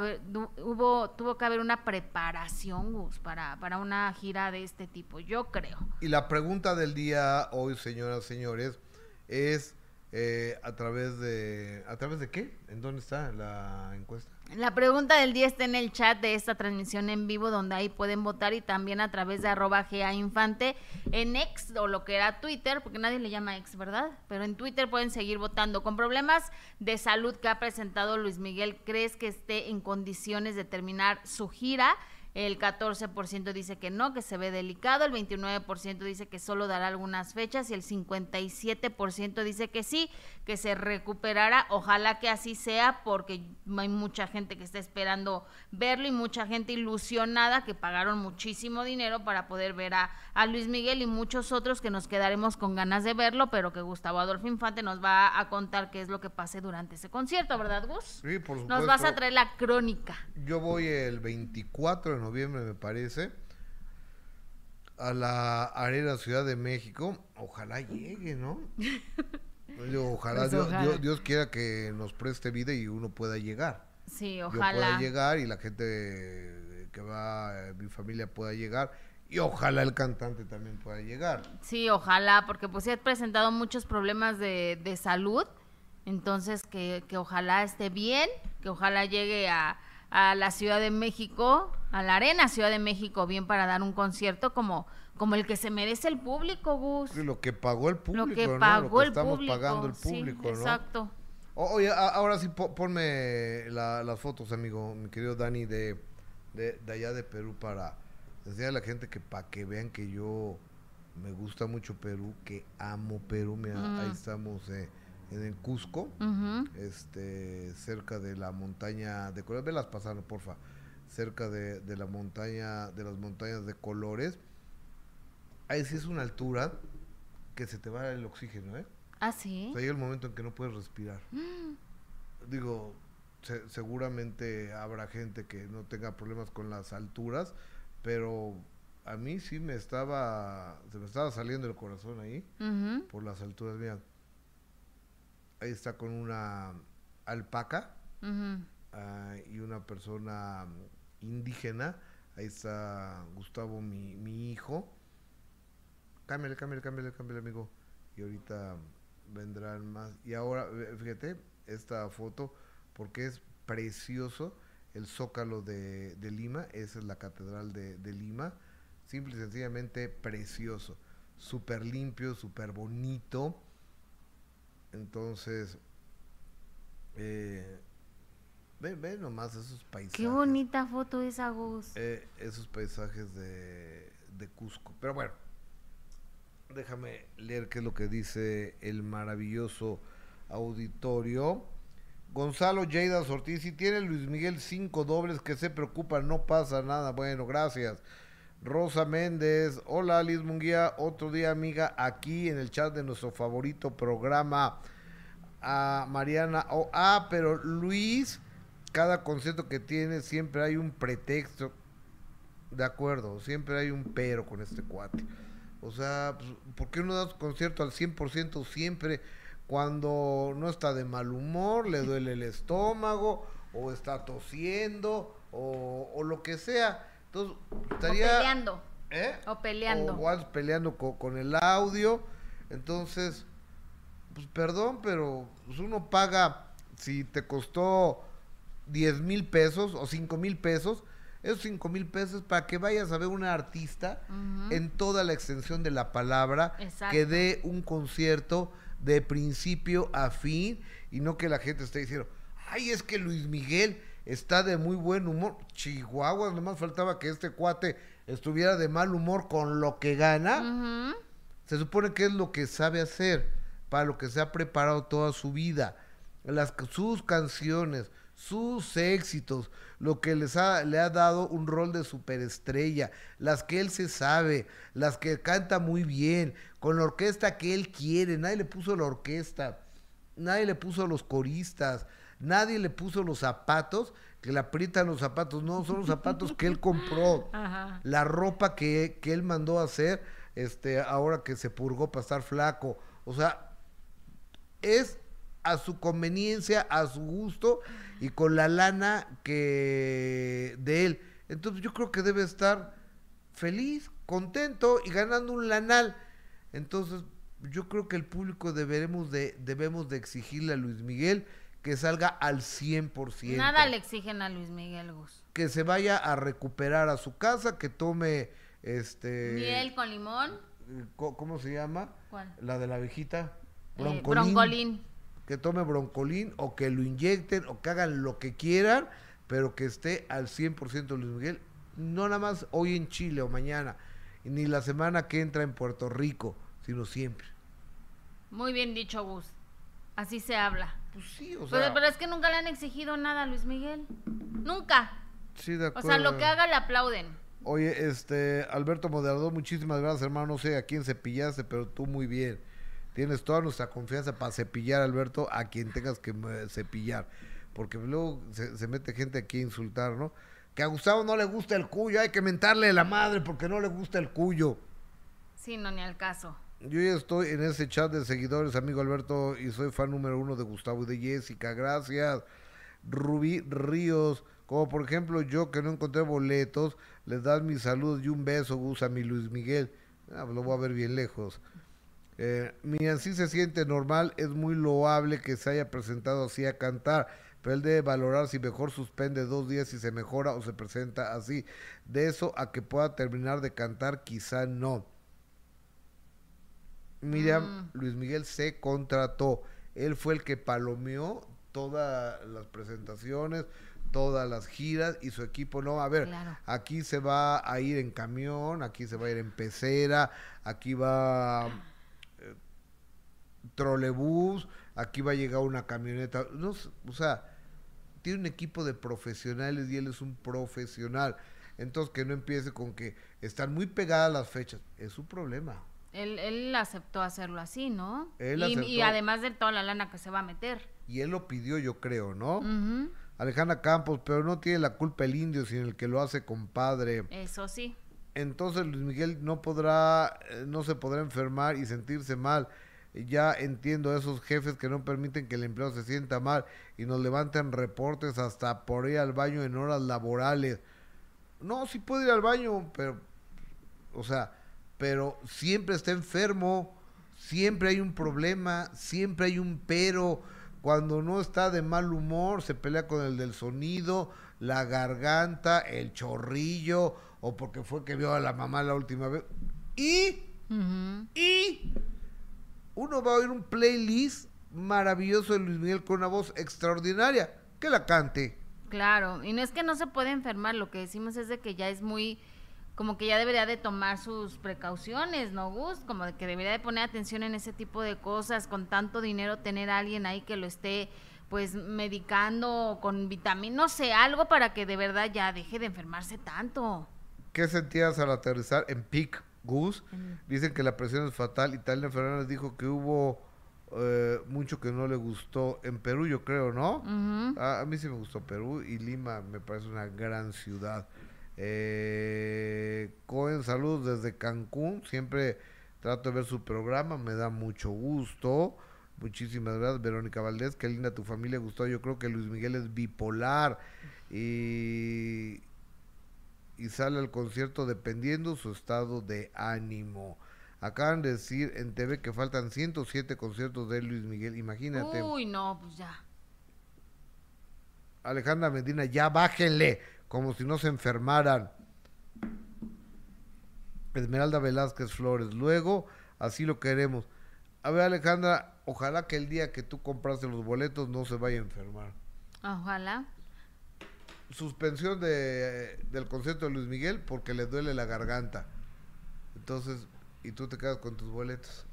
hubo, tuvo que haber una preparación, para, para una gira de este tipo, yo creo. Y la pregunta del día hoy, señoras, señores, es eh, a través de... ¿A través de qué? ¿En dónde está la encuesta? La pregunta del día está en el chat de esta transmisión en vivo, donde ahí pueden votar y también a través de arroba GA Infante en X o lo que era Twitter, porque nadie le llama X, ¿verdad? Pero en Twitter pueden seguir votando. Con problemas de salud que ha presentado Luis Miguel, ¿crees que esté en condiciones de terminar su gira? El 14% dice que no, que se ve delicado, el 29% dice que solo dará algunas fechas y el 57% dice que sí, que se recuperará. Ojalá que así sea porque hay mucha gente que está esperando verlo y mucha gente ilusionada que pagaron muchísimo dinero para poder ver a, a Luis Miguel y muchos otros que nos quedaremos con ganas de verlo, pero que Gustavo Adolfo Infante nos va a contar qué es lo que pase durante ese concierto, ¿verdad, Gus? Sí, por supuesto. Nos vas a traer la crónica. Yo voy el 24 de noviembre, me parece, a la Arena Ciudad de México. Ojalá llegue, ¿no? Yo, ojalá, Pues Dios, ojalá. Dios- Dios quiera que nos preste vida y uno pueda llegar. Sí, Yo pueda ojalá. llegar y la gente que va, mi familia pueda llegar. Y ojalá el cantante también pueda llegar. Sí, ojalá, porque pues se ha presentado muchos problemas de, de salud, entonces que, que ojalá esté bien, que ojalá llegue a, a la Ciudad de México, a la Arena Ciudad de México, bien para dar un concierto como, como el que se merece el público, Gus. Lo que pagó el público, Lo que ¿no? pagó Lo que el estamos público. pagando el sí, público, ¿no? Exacto. Oye, ahora sí, po- ponme la- las fotos, amigo, mi querido Dani, de, de, de allá de Perú para decirle a la gente que para que vean que yo me gusta mucho Perú, que amo Perú. Mira, Mm. ahí estamos eh, en el Cusco, Ujú. este, cerca de la montaña de colores. Velas pasando, porfa. Cerca de, de la montaña, de las montañas de colores. Ahí sí es una altura que se te va el oxígeno, ¿eh? Ah, sí. O sea, llega el momento en que no puedes respirar. Digo, se- seguramente habrá gente que no tenga problemas con las alturas, pero a mí sí me estaba, se me estaba saliendo el corazón ahí Ujú. por las alturas. Mira, está con una alpaca ah, y una persona indígena. Ahí está Gustavo, mi, mi hijo. Cámbiale, cámbiale, cámbiale, cámbiale, amigo. Y ahorita vendrán más. Y ahora, eh, fíjate, esta foto, porque es precioso el zócalo de, de Lima. Esa es la catedral de, de Lima. Simple y sencillamente precioso. Súper limpio, súper bonito. Entonces, eh, ven, ven nomás esos paisajes. Qué bonita foto esa, Gus. Eh, esos paisajes de, de Cusco. Pero bueno, déjame leer qué es lo que dice el maravilloso auditorio. Gonzalo Lleida Ortiz, si tiene Luis Miguel cinco dobles, que se preocupa, no pasa nada. Bueno, gracias. Rosa Méndez, hola Alice Munguía, otro día amiga, aquí en el chat de nuestro favorito programa. A Mariana, oh, ah, pero Luis, cada concierto que tiene siempre hay un pretexto. De acuerdo, siempre hay un pero con este cuate. O sea, pues, ¿por qué no da concierto al 100% siempre cuando no está de mal humor, le duele el estómago, o está tosiendo, o lo que sea? Entonces, estaría... O peleando. ¿Eh? O peleando. O peleando co- con, el audio. Entonces, pues perdón, pero pues, uno paga, si te costó 10 mil pesos o 5 mil pesos, esos 5 mil pesos para que vayas a ver una artista en toda la extensión de la palabra, Exacto. que dé un concierto de principio a fin y no que la gente esté diciendo, ay, es que Luis Miguel está de muy buen humor. Chihuahua, nomás faltaba que este cuate estuviera de mal humor con lo que gana. Se supone que es lo que sabe hacer, para lo que se ha preparado toda su vida. Las, sus canciones, sus éxitos, lo que les ha, le ha dado un rol de superestrella, las que él se sabe, las que canta muy bien, con la orquesta que él quiere. Nadie le puso la orquesta, nadie le puso los coristas, nadie le puso los zapatos, que le aprietan los zapatos. No, son los zapatos que él compró Ajá. la ropa que, que él mandó a hacer, este, ahora que se purgó para estar flaco. O sea, es a su conveniencia, a su gusto y con la lana que de él. Entonces yo creo que debe estar feliz, contento y ganando un lanal. Entonces yo creo que el público deberemos de, debemos de exigirle a Luis Miguel que salga al 100%. Nada le exigen a Luis Miguel Gus. Que se vaya a recuperar a su casa, que tome este... Miel con limón. ¿Cómo se llama? ¿Cuál? La de la abejita. Eh, broncolín. Que tome broncolín o que lo inyecten o que hagan lo que quieran, pero que esté al 100% Luis Miguel no nada más hoy en Chile o mañana, ni la semana que entra en Puerto Rico, sino siempre. Muy bien dicho, Gus. Así se habla. Pues sí, o sea. pero es que nunca le han exigido nada a Luis Miguel. Nunca. sí, de O acuerdo. sea, lo que haga le aplauden. Oye, este, Alberto Moderador, muchísimas gracias, hermano. No sé a quién cepillaste, pero tú muy bien. Tienes toda nuestra confianza para cepillar, Alberto, a quien tengas que eh, cepillar. Porque luego se, se mete gente aquí a insultar, ¿no? Que a Gustavo no le gusta el cuyo, hay que mentarle la madre porque no le gusta el cuyo. Sí, no, ni al caso. Yo ya estoy en ese chat de seguidores, amigo Alberto, y soy fan número uno de Gustavo y de Jessica. Gracias. Rubí Ríos, como por ejemplo yo que no encontré boletos, les das mi salud y un beso, Gus, a mi Luis Miguel. Ah, lo voy a ver bien lejos. Eh, mi así se siente normal, es muy loable que se haya presentado así a cantar, pero él debe valorar si mejor suspende dos días y se mejora o se presenta así. De eso a que pueda terminar de cantar, quizá no. Miriam, Mm. Luis Miguel se contrató. Él fue el que palomeó todas las presentaciones, todas las giras y su equipo no. A ver, Claro. aquí se va a ir en camión, aquí se va a ir en pecera, aquí va eh, trolebús, aquí va a llegar una camioneta. No, o sea, tiene un equipo de profesionales y él es un profesional. Entonces que no empiece con que están muy pegadas las fechas. Es su problema. Él, él aceptó hacerlo así, ¿no? Él y, y además de toda la lana que se va a meter. Y él lo pidió, yo creo, ¿no? Ujú, Alejandra Campos, pero no tiene la culpa el indio, sino el que lo hace compadre. Eso sí. Entonces Luis Miguel no podrá, eh, no se podrá enfermar y sentirse mal. Ya entiendo a esos jefes que no permiten que el empleado se sienta mal y nos levanten reportes hasta por ir al baño en horas laborales. No, sí puede ir al baño, pero, o sea, pero siempre está enfermo, siempre hay un problema, siempre hay un pero. Cuando no está de mal humor, se pelea con el del sonido, la garganta, el chorrillo, o porque fue que vio a la mamá la última vez. Y, y, uno va a oír un playlist maravilloso de Luis Miguel con una voz extraordinaria. Que la cante. Claro, y no es que no se puede enfermar, lo que decimos es de que ya es muy, como que ya debería de tomar sus precauciones, ¿no, Gus? Como de que debería de poner atención en ese tipo de cosas, con tanto dinero tener a alguien ahí que lo esté pues medicando con vitaminas, no sé, algo para que de verdad ya deje de enfermarse tanto. ¿Qué sentías al aterrizar en Peak Goose? En- Dicen que la presión es fatal. Italia Fernández dijo que hubo eh, mucho que no le gustó. En Perú, yo creo, ¿no? A, a mí sí me gustó Perú y Lima me parece una gran ciudad. Eh, Cohen, saludos desde Cancún. Siempre trato de ver su programa, me da mucho gusto. Muchísimas gracias, Verónica Valdés. Qué linda tu familia, gustó. Yo creo que Luis Miguel es bipolar y, y sale al concierto dependiendo su estado de ánimo. Acaban de decir en TV que faltan 107 conciertos de Luis Miguel. Imagínate. Uy, no, pues ya. Alejandra Medina, ya bájenle, como si no se enfermaran. Esmeralda Velázquez Flores, luego, así lo queremos. A ver, Alejandra, ojalá que el día que tú compraste los boletos no se vaya a enfermar. Ojalá. Suspensión de, del concierto de Luis Miguel porque le duele la garganta. Entonces, y tú te quedas con tus boletos.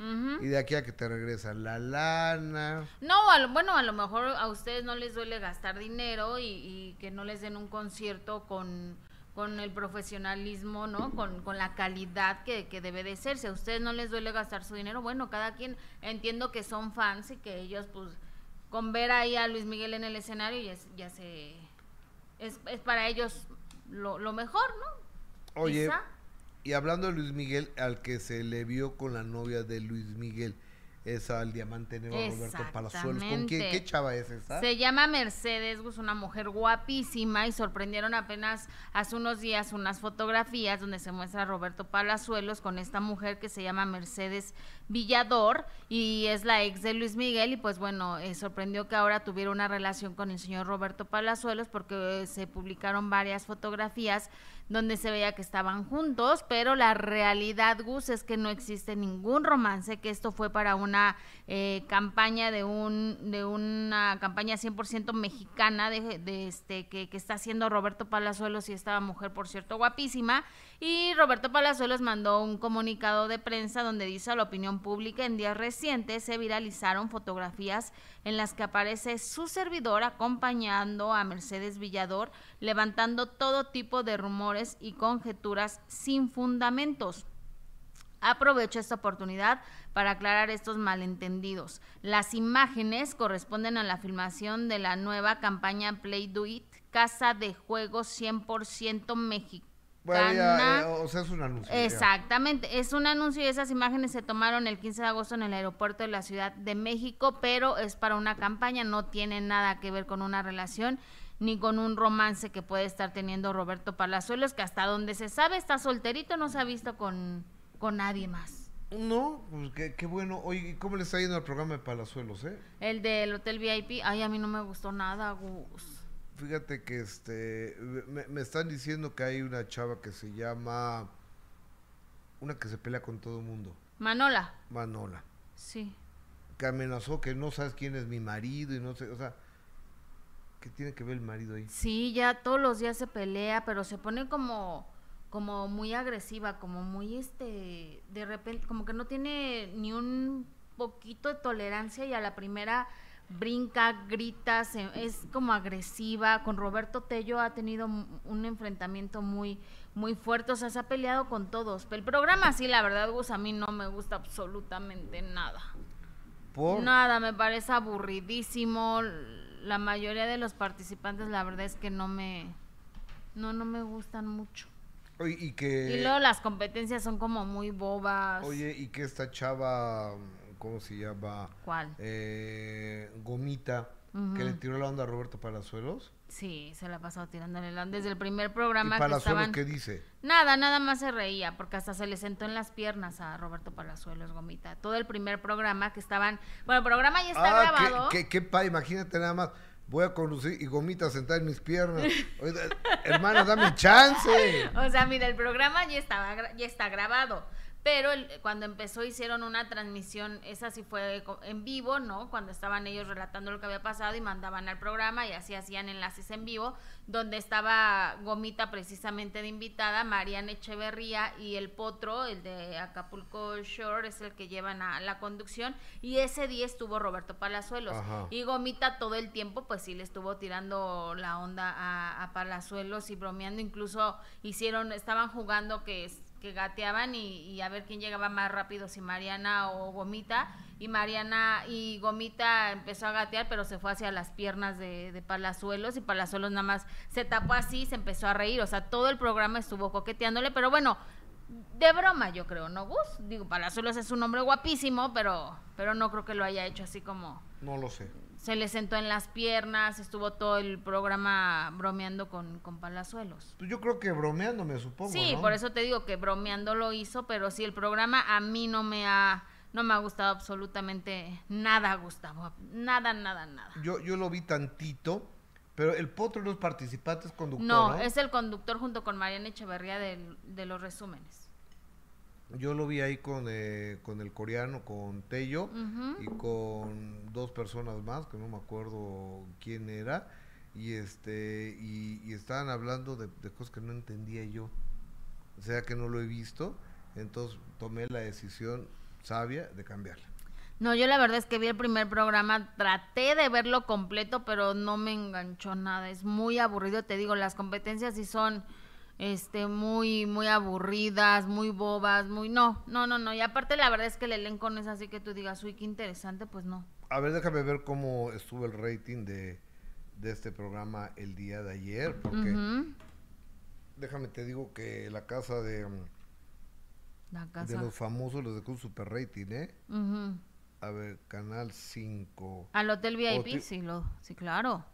Y de aquí a que te regresan la lana. No, a lo- bueno, a lo mejor a ustedes no les duele gastar dinero y, y que no les den un concierto con, con el profesionalismo, ¿no? Con, con la calidad que, que debe de ser. Si a ustedes no les duele gastar su dinero, bueno, cada quien entiendo que son fans y que ellos, pues, con ver ahí a Luis Miguel en el escenario ya, se- ya se... Es, es para ellos lo, lo mejor, ¿no? Oye, Quizá. Y hablando de Luis Miguel, al que se le vio con la novia de Luis Miguel, es al diamante negro Roberto Palazuelos. ¿Con quién? ¿Qué chava es esa? Se llama Mercedes, es una mujer guapísima y sorprendieron apenas hace unos días unas fotografías donde se muestra a Roberto Palazuelos con esta mujer que se llama Mercedes Villador y es la ex de Luis Miguel y pues bueno, eh, sorprendió que ahora tuviera una relación con el señor Roberto Palazuelos porque eh, se publicaron varias fotografías donde se veía que estaban juntos, pero la realidad, Gus, es que no existe ningún romance, que esto fue para una eh, campaña de un de una campaña 100% mexicana de, de este que, que, está haciendo Roberto Palazuelos y esta mujer, por cierto, guapísima, y Roberto Palazuelos mandó un comunicado de prensa donde dice a la opinión pública en días recientes se viralizaron fotografías en las que aparece su servidor acompañando a Mercedes Villador, levantando todo tipo de rumores y conjeturas sin fundamentos. Aprovecho esta oportunidad para aclarar estos malentendidos. Las imágenes corresponden a la filmación de la nueva campaña Play Do It, casa de juegos 100% mexicana eh, o sea, es un anuncio. Exactamente, ya. es un anuncio y esas imágenes se tomaron el 15 de agosto en el aeropuerto de la Ciudad de México, pero es para una campaña, no tiene nada que ver con una relación ni con un romance que puede estar teniendo Roberto Palazuelos, que hasta donde se sabe está solterito, no se ha visto con, con nadie más. No, pues qué, qué bueno. Oye, ¿cómo le está yendo al programa de Palazuelos, eh? El del Hotel VIP, ay, a mí no me gustó nada, Gus. Fíjate que este me, me, están diciendo que hay una chava que se llama una que se pelea con todo el mundo. Manola. Manola. Sí. Que amenazó que no sabes quién es mi marido y no sé, o sea, ¿qué tiene que ver el marido ahí? Sí, ya todos los días se pelea, pero se pone como como muy agresiva, como muy este de repente como que no tiene ni un poquito de tolerancia y a la primera brinca, grita, se, es como agresiva. Con Roberto Tello ha tenido un enfrentamiento muy, muy fuerte, o sea, se ha peleado con todos. El programa sí, la verdad, Gus, a mí no me gusta absolutamente nada. ¿Por? Nada, me parece aburridísimo. La mayoría de los participantes, la verdad es que no me, no, no me gustan mucho. Oye, y que... Y luego las competencias son como muy bobas. Oye, y que esta chava ¿cómo se llama? ¿Cuál? Eh, Gomita, uh -huh. que le tiró la onda a Roberto Palazuelos. Sí, se la ha pasado tirándole la onda desde el primer programa ¿Y Palazuelos que estaban... qué dice? Nada, nada más se reía, porque hasta se le sentó en las piernas a Roberto Palazuelos, Gomita. Todo el primer programa que estaban... Bueno, el programa ya está ah, grabado. Qué, qué, qué pa, imagínate nada más voy a conducir y gomita sentada en mis piernas. Oye, hermano, dame chance. O sea, mira, el programa ya estaba ya está grabado. Pero el, cuando empezó hicieron una transmisión, esa sí fue en vivo, ¿no? Cuando estaban ellos relatando lo que había pasado y mandaban al programa y así hacían enlaces en vivo, donde estaba Gomita precisamente de invitada, Mariana Echeverría y el Potro, el de Acapulco Shore, es el que llevan a la conducción, y ese día estuvo Roberto Palazuelos. Ajá. Y Gomita todo el tiempo, pues sí le estuvo tirando la onda a, a Palazuelos y bromeando, incluso hicieron, estaban jugando que es que gateaban y, y, a ver quién llegaba más rápido, si Mariana o Gomita. Y Mariana y Gomita empezó a gatear, pero se fue hacia las piernas de, Palazuelos y Palazuelos nada más se tapó así, se empezó a reír. O sea, todo el programa estuvo coqueteándole, pero bueno, de broma yo creo, ¿no, Gus? Digo, Palazuelos es un hombre guapísimo, pero, pero no creo que lo haya hecho así como... No lo sé se le sentó en las piernas, estuvo todo el programa bromeando con, con Palazuelos. Pues yo creo que bromeando, me supongo. Sí, ¿no? por eso te digo que bromeando lo hizo, pero sí, el programa a mí no me ha, no me ha gustado absolutamente nada, Gustavo. Nada, nada, nada. Yo, yo lo vi tantito, pero el potro no es participante, es conductor. No, ¿no? es el conductor junto con Mariana Echeverría de, de los resúmenes. Yo lo vi ahí con, eh, con el coreano, con Tello uh -huh. y con dos personas más, que no me acuerdo quién era, y este y, y estaban hablando de, de, cosas que no entendía yo, o sea que no lo he visto, entonces tomé la decisión sabia de cambiarla. No, yo la verdad es que vi el primer programa, traté de verlo completo, pero no me enganchó nada, es muy aburrido, te digo, las competencias sí son este muy muy aburridas, muy bobas, muy no, no, no, no, y aparte la verdad es que el elenco no es así que tú digas, "Uy, qué interesante", pues no. A ver, déjame ver cómo estuvo el rating de, de este programa el día de ayer, porque uh -huh. déjame te digo que la casa de um, la casa. de los famosos los dejó un super rating, ¿eh? Uh -huh. A ver, Canal 5. Al Hotel VIP, sí, lo, sí, claro.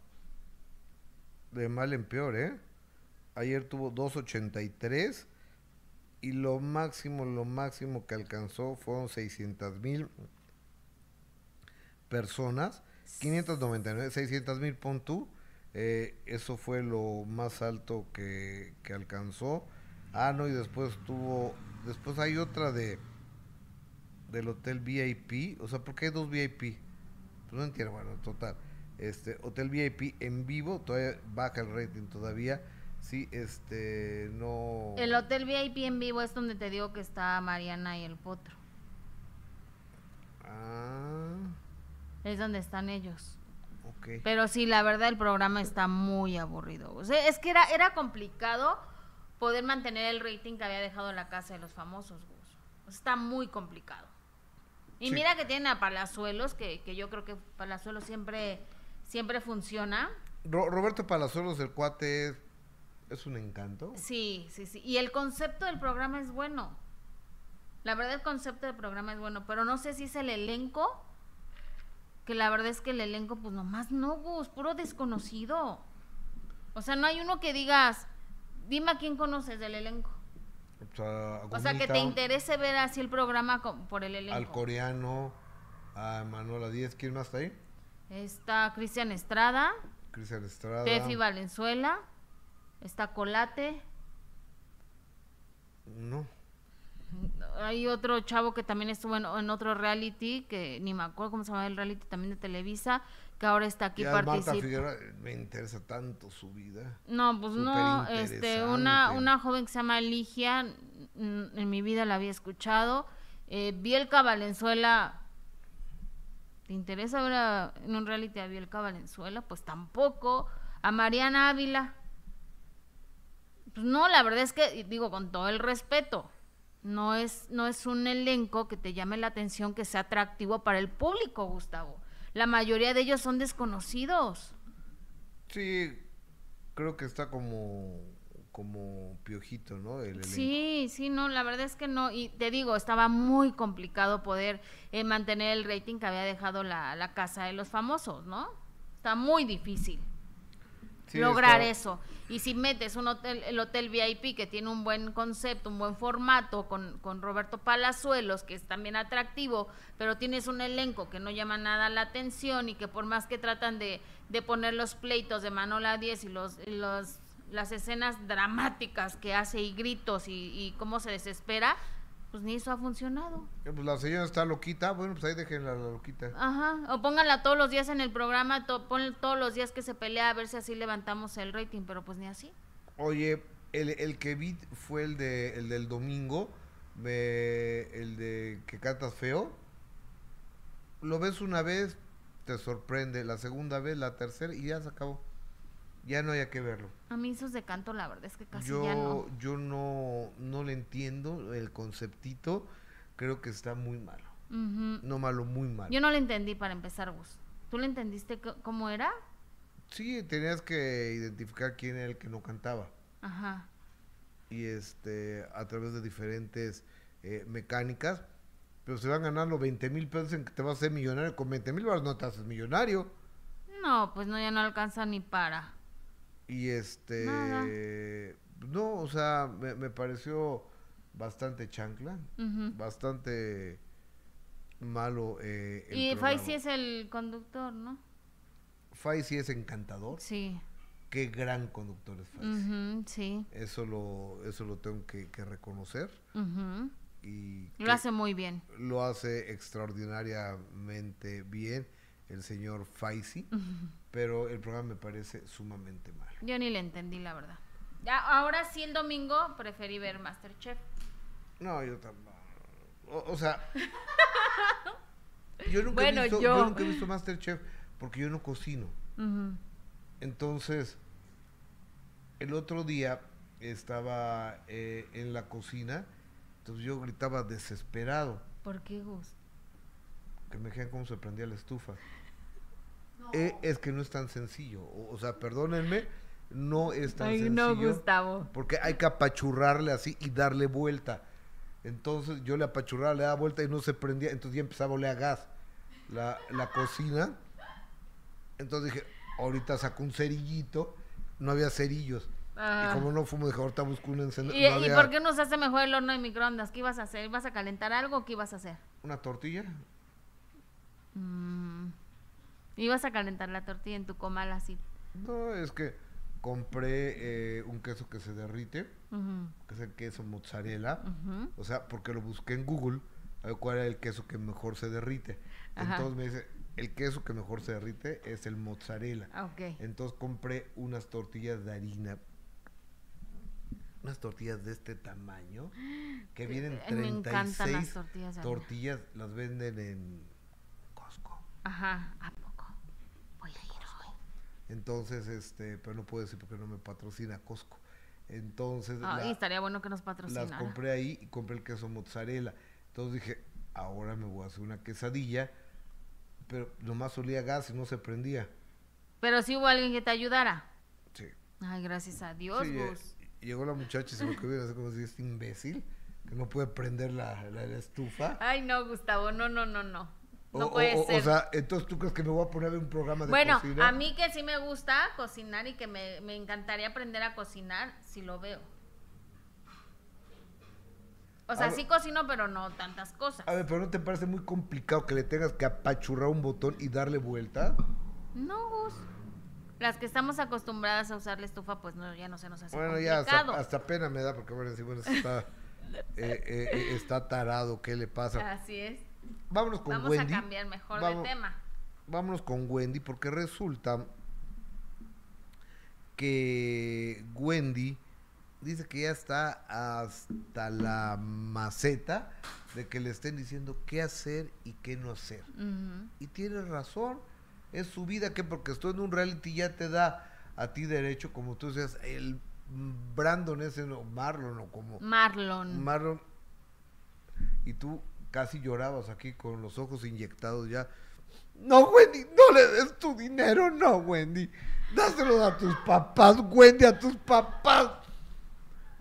De mal en peor, ¿eh? Ayer tuvo 2.83 y lo máximo, lo máximo que alcanzó fueron 600 mil personas, 599, 600 mil pon tú, Eh, eso fue lo más alto que, que alcanzó. Ah, no, y después tuvo, después hay otra de del hotel VIP, o sea, ¿por qué hay dos VIP? Pues no entiendo, bueno, total. Este, hotel VIP en vivo, todavía baja el rating todavía. Sí, este, no. El hotel VIP en vivo es donde te digo que está Mariana y el Potro. Ah, Es donde están ellos. ok. Pero sí, la verdad el programa está muy aburrido. O sea, es que era, era complicado poder mantener el rating que había dejado la casa de los famosos, Gus. O sea, está muy complicado. Y Sí. mira que tienen a Palazuelos, que, que yo creo que Palazuelos siempre, siempre funciona. Ro- Roberto Palazuelos, el cuate, es, un encanto. Sí, sí, sí. Y el concepto del programa es bueno. La verdad el concepto del programa es bueno, pero no sé si es el elenco, que la verdad es que el elenco, pues nomás no, Gus, puro desconocido. O sea, no hay uno que digas, dime a quién conoces del elenco. O sea, a O sea, que te interese ver así el programa con- por el elenco. Al coreano, a Manuela Díez, ¿quién más está ahí? Está Cristian Estrada, Cristian Estrada. Tefi Valenzuela, está Colate, No. hay otro chavo que también estuvo en, en otro reality, que ni me acuerdo cómo se llama el reality también de Televisa, que ahora está aquí Ya Marta participa. Figueroa, me interesa tanto su vida. No, pues no, este, una, una joven que se llama Ligia, mm, en mi vida la había escuchado. Eh, Bielka Valenzuela, ¿te interesa ver a- en un reality a Bielka Valenzuela? Pues tampoco. A Mariana Ávila. Pues no, la verdad es que, digo, con todo el respeto, no es, no es un elenco que te llame la atención, que sea atractivo para el público, Gustavo. La mayoría de ellos son desconocidos. Sí, creo que está como, como piojito, ¿no? El. Sí, sí, no, la verdad es que no. Y te digo, estaba muy complicado poder eh, mantener el rating que había dejado la, la casa de los famosos, ¿no? Está muy difícil Sí, lograr está- eso. Y si metes un hotel, el hotel VIP que tiene un buen concepto, un buen formato, con, con Roberto Palazuelos, que es también atractivo, pero tienes un elenco que no llama nada la atención y que por más que tratan de, de poner los pleitos de Manola 10 y los, y los las escenas dramáticas que hace y gritos y, y cómo se desespera, pues ni eso ha funcionado. Eh, Pues la señora está loquita, bueno, pues ahí déjenla la loquita. Ajá, o pónganla todos los días en el programa, to, ponle todos los días que se pelea a ver si así levantamos el rating, pero pues ni así. Oye, el, el que vi fue el de el del domingo, el de que cantas feo. Lo ves una vez, te sorprende, la segunda vez, la tercera y ya se acabó. Ya no hay que verlo. A mí esos de canto, la verdad es que casi yo ya no. yo no no le entiendo el conceptito, creo que está muy malo. No malo, muy malo. Yo no le entendí para empezar, Gus. ¿Tú le entendiste cómo era? Sí, tenías que identificar quién era el que no cantaba. Ajá. y este a través de diferentes eh, mecánicas, pero se van ganando 20 mil pesos en que te vas a hacer millonario. Con 20 mil no te haces millonario. No, pues no, ya no alcanza ni para. Y este, Nada. no, o sea, me, me pareció bastante chancla, bastante malo. Eh, el Y. Faisy es el conductor, ¿no? Faisy es encantador. Sí. Qué gran conductor es Faisy. Ujú, sí. Eso lo, eso lo tengo que, que reconocer. Y Lo hace muy bien. lo hace extraordinariamente bien el señor Faisy, pero el programa me parece sumamente malo. Yo ni le entendí, la verdad. Ya, ahora sí, el domingo preferí ver Masterchef. No, yo tampoco. O, o sea, yo nunca, Bueno, he visto, yo. yo nunca he visto Masterchef porque yo no cocino. Entonces, el otro día estaba eh, en la cocina, entonces yo gritaba desesperado, ¿Por qué, Gus? Que me dijeran cómo se prendía la estufa. Eh, es que no es tan sencillo. O, o sea, perdónenme, no es tan Ay, sencillo. no, Gustavo. Porque hay que apachurrarle así y darle vuelta. Entonces yo le apachurraba, le daba vuelta y no se prendía. Entonces ya empezaba a oler a gas la, la cocina. Entonces dije, ahorita saco un cerillito. No había cerillos. Ah. Y como no fumo, dije, ahorita busco un encendedor. ¿Y, no y por qué no se hace mejor el horno de microondas? ¿Qué ibas a hacer? ¿Ibas a calentar algo o qué ibas a hacer? Una tortilla. Mm. Ibas a calentar la tortilla en tu comal así. No, es que compré eh, un queso que se derrite, que es el queso mozzarella. O sea, porque lo busqué en Google, a ver cuál era el queso que mejor se derrite. Ajá. Entonces me dice, el queso que mejor se derrite es el mozzarella. Ah. Entonces compré unas tortillas de harina. Unas tortillas de este tamaño. Que vienen Eh, me encantan las 36 tortillas tortillas. Las venden en. Ajá, ¿a poco? Voy a ir hoy. Entonces, este, pero no puedo decir porque no me patrocina Costco. Entonces, Ay, la- estaría bueno que nos las patrocinara. compré ahí y compré el queso mozzarella. Entonces dije, ahora me voy a hacer una quesadilla. Pero nomás olía gas y no se prendía. Pero si hubo alguien que te ayudara. Sí. Ay, gracias a Dios, Sí, eh, Gus. llegó la muchacha y se me quedó así como si este imbécil que no puede prender la, la- la estufa. Ay, no, Gustavo, no, no, no, no. No o, puede o- ser. o sea, entonces tú crees que me voy a poner ver un programa de bueno, cocina. a mí que sí me gusta cocinar y que me, me encantaría aprender a cocinar, si lo veo. O sea, ver- sí cocino, pero no tantas cosas. A ver, pero ¿no te parece muy complicado que le tengas que apachurrar un botón y darle vuelta? No, Gus. Las que estamos acostumbradas a usar la estufa, pues no, ya no se nos hace Bueno, ya hasta, complicado. hasta pena me da porque bueno, sí, bueno, está, eh, eh, eh, está tarado, ¿qué le pasa? Así es. Vámonos con Vamos Wendy. a cambiar mejor Vamos- de tema. Vámonos con Wendy porque resulta que Wendy dice que ya está hasta la maceta de que le estén diciendo qué hacer y qué no hacer. Y tiene razón, es su vida que porque estoy en un reality ya te da a ti derecho, como tú decías, el Brandon ese, no, Marlon o como Marlon. Marlon, y tú casi llorabas aquí con los ojos inyectados ya. No, Wendy, no le des tu dinero, no, Wendy. Dáselo a tus papás, Wendy, a tus papás.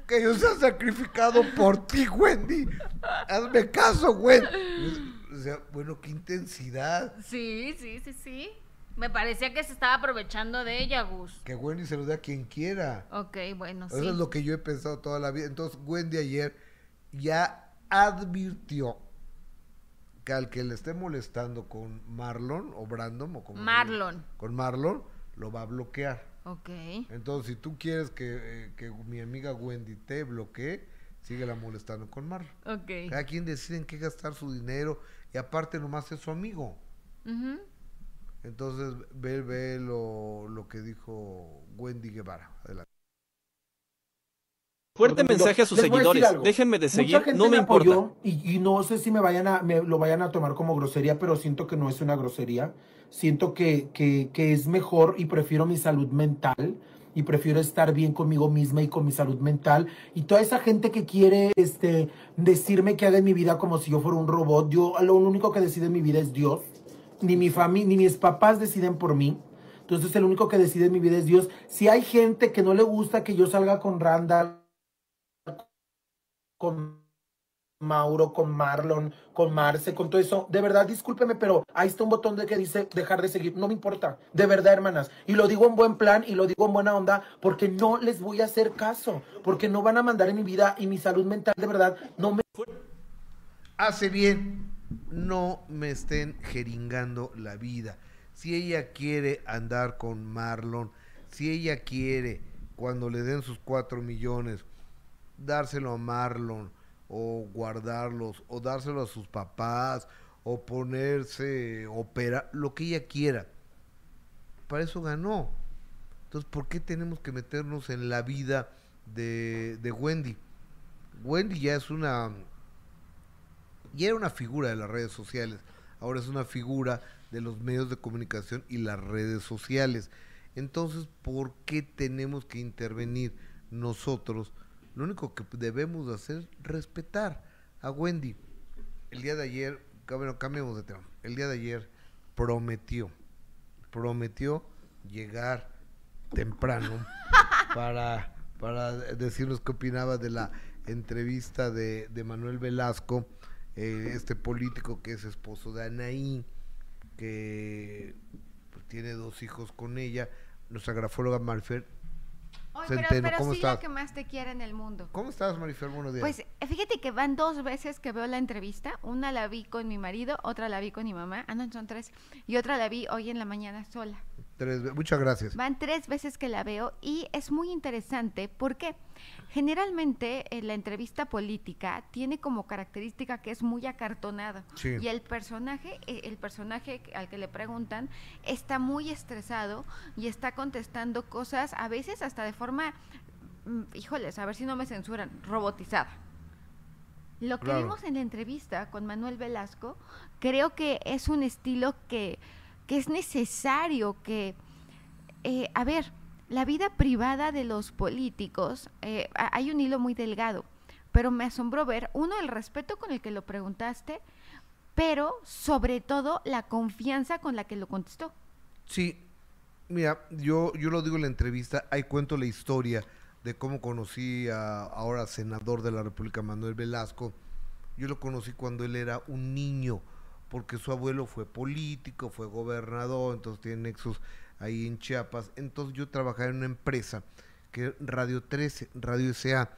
Que ellos se han sacrificado por ti, Wendy. Hazme caso, Wendy. O sea, bueno, qué intensidad. Sí, sí, sí, sí. Me parecía que se estaba aprovechando de ella, Gus. Que Wendy se lo dé a quien quiera. Ok, bueno, sí. Eso es lo que yo he pensado toda la vida. Entonces, Wendy ayer ya advirtió que al que le esté molestando con Marlon o Brandon o como Marlon. diga, con Marlon, lo va a bloquear. Ok. Entonces, si tú quieres que, eh, que mi amiga Wendy te bloquee, síguela molestando con Marlon. Ok. Cada quien decide en qué gastar su dinero y aparte nomás es su amigo. Entonces, ve, ve lo, lo que dijo Wendy Guevara. Adelante. Fuerte mensaje a sus seguidores. Déjenme de Mucha seguir, gente no me apoyó importa. Y, y no sé si me vayan a, me lo vayan a tomar como grosería, pero siento que no es una grosería. Siento que, que, que es mejor y prefiero mi salud mental y prefiero estar bien conmigo misma y con mi salud mental. Y toda esa gente que quiere este, decirme que haga en mi vida como si yo fuera un robot, yo lo único que decide en mi vida es Dios. Ni mi familia, ni mis papás deciden por mí. Entonces el único que decide en mi vida es Dios. Si hay gente que no le gusta que yo salga con Randall, con Mauro, con Marlon, con Marce, con todo eso. De verdad, discúlpeme, pero ahí está un botón de que dice dejar de seguir. No me importa. De verdad, hermanas. Y lo digo en buen plan y lo digo en buena onda porque no les voy a hacer caso. Porque no van a mandar en mi vida y mi salud mental, de verdad, no me hace bien, no me estén jeringando la vida. Si ella quiere andar con Marlon, si ella quiere, cuando le den sus cuatro millones, dárselo a Marlon, o guardarlos, o dárselo a sus papás, o ponerse, operar, lo que ella quiera. Para eso ganó. Entonces, ¿por qué tenemos que meternos en la vida de, de Wendy? Wendy ya es una ya era una figura de las redes sociales, ahora es una figura de los medios de comunicación y las redes sociales. Entonces, ¿por qué tenemos que intervenir nosotros? Lo único que debemos de hacer es respetar a Wendy. El día de ayer, bueno, cambiamos de tema. El día de ayer prometió, prometió llegar temprano para, para decirnos qué opinaba de la entrevista de, de Manuel Velasco, eh, este político que es esposo de Anaí, que pues, tiene dos hijos con ella, nuestra grafóloga Marifer. Pero, pero ¿cómo sí estás? la que más te quiere en el mundo. ¿Cómo estás, Marifer? Buenos días. Pues fíjate que van dos veces que veo la entrevista. Una la vi con mi marido, otra la vi con mi mamá. Ah, no, son tres. Y otra la vi hoy en la mañana sola. Tres Muchas gracias. Van tres veces que la veo y es muy interesante porque generalmente eh, la entrevista política tiene como característica que es muy acartonada Sí. y el personaje, eh, el personaje al que le preguntan está muy estresado y está contestando cosas a veces hasta de forma, mm, híjoles, a ver si no me censuran, robotizada. Lo que Claro. vimos en la entrevista con Manuel Velasco, creo que es un estilo que, que es necesario que, eh, a ver, la vida privada de los políticos, eh, ha- hay un hilo muy delgado, pero me asombró ver, uno, el respeto con el que lo preguntaste, pero sobre todo la confianza con la que lo contestó. Sí, mira, yo, yo lo digo en la entrevista, ahí cuento la historia de cómo conocí a ahora senador de la República, Manuel Velasco. Yo lo conocí cuando él era un niño, porque su abuelo fue político, fue gobernador, entonces tiene nexos ahí en Chiapas. Entonces yo trabajaba en una empresa que es Radio 13, Radio SA,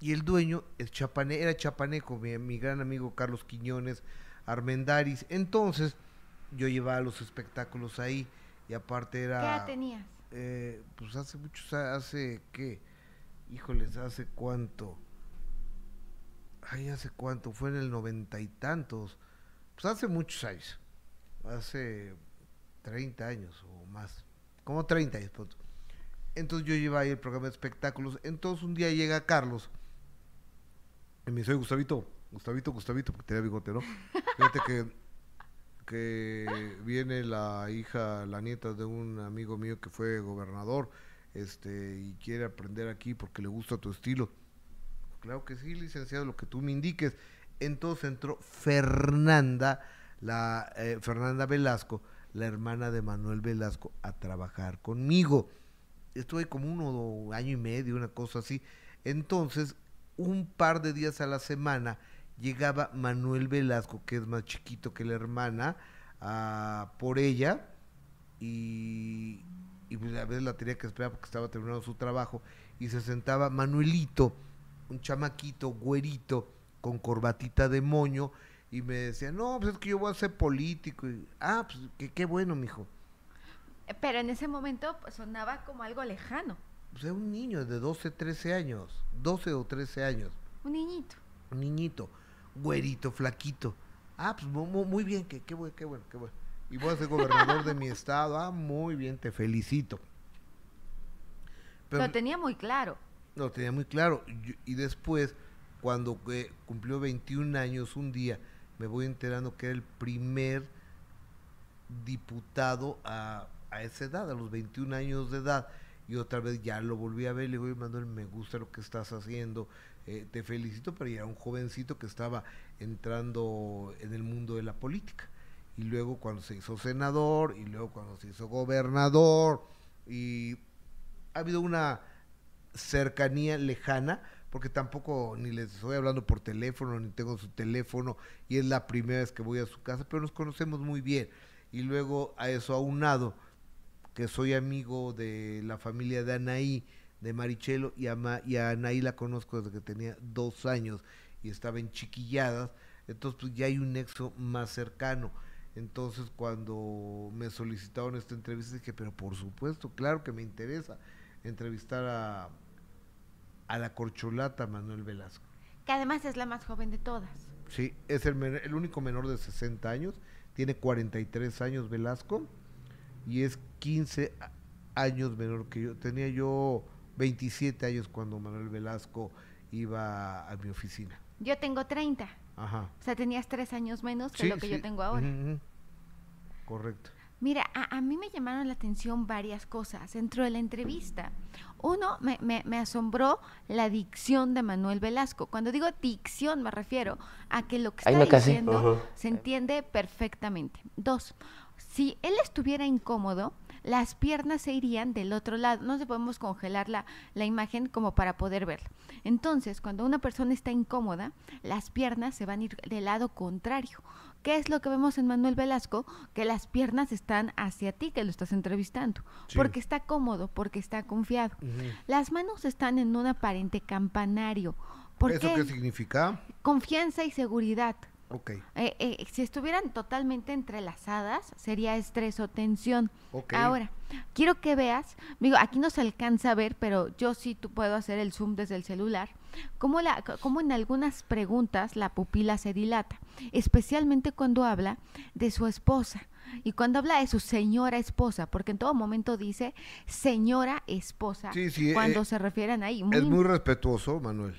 y el dueño es chapane, era chapaneco, mi, mi gran amigo Carlos Quiñones Armendaris. Entonces yo llevaba los espectáculos ahí y aparte era... ¿Qué edad tenías? eh, pues hace muchos, hace qué, híjoles, hace cuánto, ay, hace cuánto, fue en el noventa y tantos, pues hace muchos años, hace 30 años o más, como 30 años. punto. Entonces yo llevaba ahí el programa de espectáculos, entonces un día llega Carlos y me dice, "Oye, Gustavito, Gustavito, Gustavito, porque tenía bigote, ¿no? Fíjate que que viene la hija, la nieta de un amigo mío que fue gobernador, este, y quiere aprender aquí porque le gusta tu estilo. Claro que sí, licenciado, lo que tú me indiques. Entonces entró Fernanda, la eh, Fernanda Velasco, la hermana de Manuel Velasco, a trabajar conmigo. Estuve como uno año y medio, una cosa así. Entonces, un par de días a la semana llegaba Manuel Velasco, que es más chiquito que la hermana, por ella y, y pues, a veces la tenía que esperar porque estaba terminando su trabajo y se sentaba Manuelito, un chamaquito, güerito, con corbatita de moño y me decía, no, pues es que yo voy a ser político. Y, ah, pues que, qué bueno, mijo. Pero en ese momento pues, sonaba como algo lejano, Pues era un niño de 12, 13 años, 12 o 13 años. un niñito. un niñito, güerito, flaquito. Ah, pues mu- mu- muy, bien, que qué bueno, qué bueno, qué bueno. Y voy a ser gobernador de mi estado. Ah, muy bien, te felicito. Pero lo tenía muy claro. lo tenía muy claro. Y después, cuando eh, cumplió 21 años, un día me voy enterando que era el primer diputado a, esa edad, a los 21 años de edad. Y otra vez ya lo volví a ver, le digo, "Oye, Manuel, me gusta lo que estás haciendo, eh, te felicito, pero ya era un jovencito que estaba entrando en el mundo de la política. Y luego cuando se hizo senador, y luego cuando se hizo gobernador, y ha habido una cercanía lejana, porque tampoco ni les estoy hablando por teléfono, ni tengo su teléfono, y es la primera vez que voy a su casa, pero nos conocemos muy bien. Y luego a eso aunado, que soy amigo de la familia de Anaí, de Marichelo, y a, Ma- y a Anaí la conozco desde que tenía dos años y estaba en chiquilladas, entonces pues ya hay un nexo más cercano. Entonces cuando me solicitaron esta entrevista dije, pero por supuesto, claro que me interesa entrevistar a, a la corcholata Manuel Velasco. Que además es la más joven de todas. Sí, es el, el único menor de 60 años, tiene 43 años Velasco y es 15 a- años menor que yo. Tenía yo 27 años cuando Manuel Velasco iba a mi oficina. Yo tengo 30. Ajá. O sea, tenías tres años menos que Sí, lo que sí. yo tengo ahora. Correcto. Mira, a, a mí me llamaron la atención varias cosas dentro de la entrevista. Uno, me, me- me asombró la dicción de Manuel Velasco. Cuando digo dicción me refiero a que lo que está diciendo se entiende perfectamente. Dos, si él estuviera incómodo, las piernas se irían del otro lado. No se podemos congelar la, la imagen como para poder verla. Entonces, cuando una persona está incómoda, las piernas se van a ir del lado contrario. ¿Qué es lo que vemos en Manuel Velasco? Que las piernas están hacia ti, que lo estás entrevistando. Sí. Porque está cómodo, porque está confiado. Las manos están en un aparente campanario. ¿Por ¿Eso qué? qué significa? Confianza y seguridad. Ok. Eh, eh, si estuvieran totalmente entrelazadas, sería estrés o tensión. Ok. Ahora, quiero que veas, digo, aquí no se alcanza a ver, pero yo sí tú puedo hacer el zoom desde el celular, cómo, la, cómo en algunas preguntas la pupila se dilata, especialmente cuando habla de su esposa. Y cuando habla de su señora esposa, porque en todo momento dice señora esposa, Sí, sí, cuando eh, se refieren ahí. Es muy respetuoso, Manuel.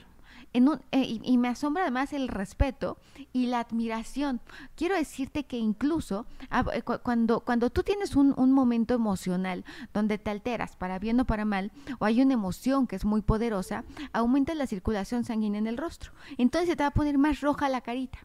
En un- eh, y, me asombra además el respeto y la admiración. Quiero decirte que incluso eh, cu- cuando, cuando tú tienes un, un momento emocional donde te alteras para bien o para mal, o hay una emoción que es muy poderosa, aumenta la circulación sanguínea en el rostro. Entonces se te va a poner más roja la carita.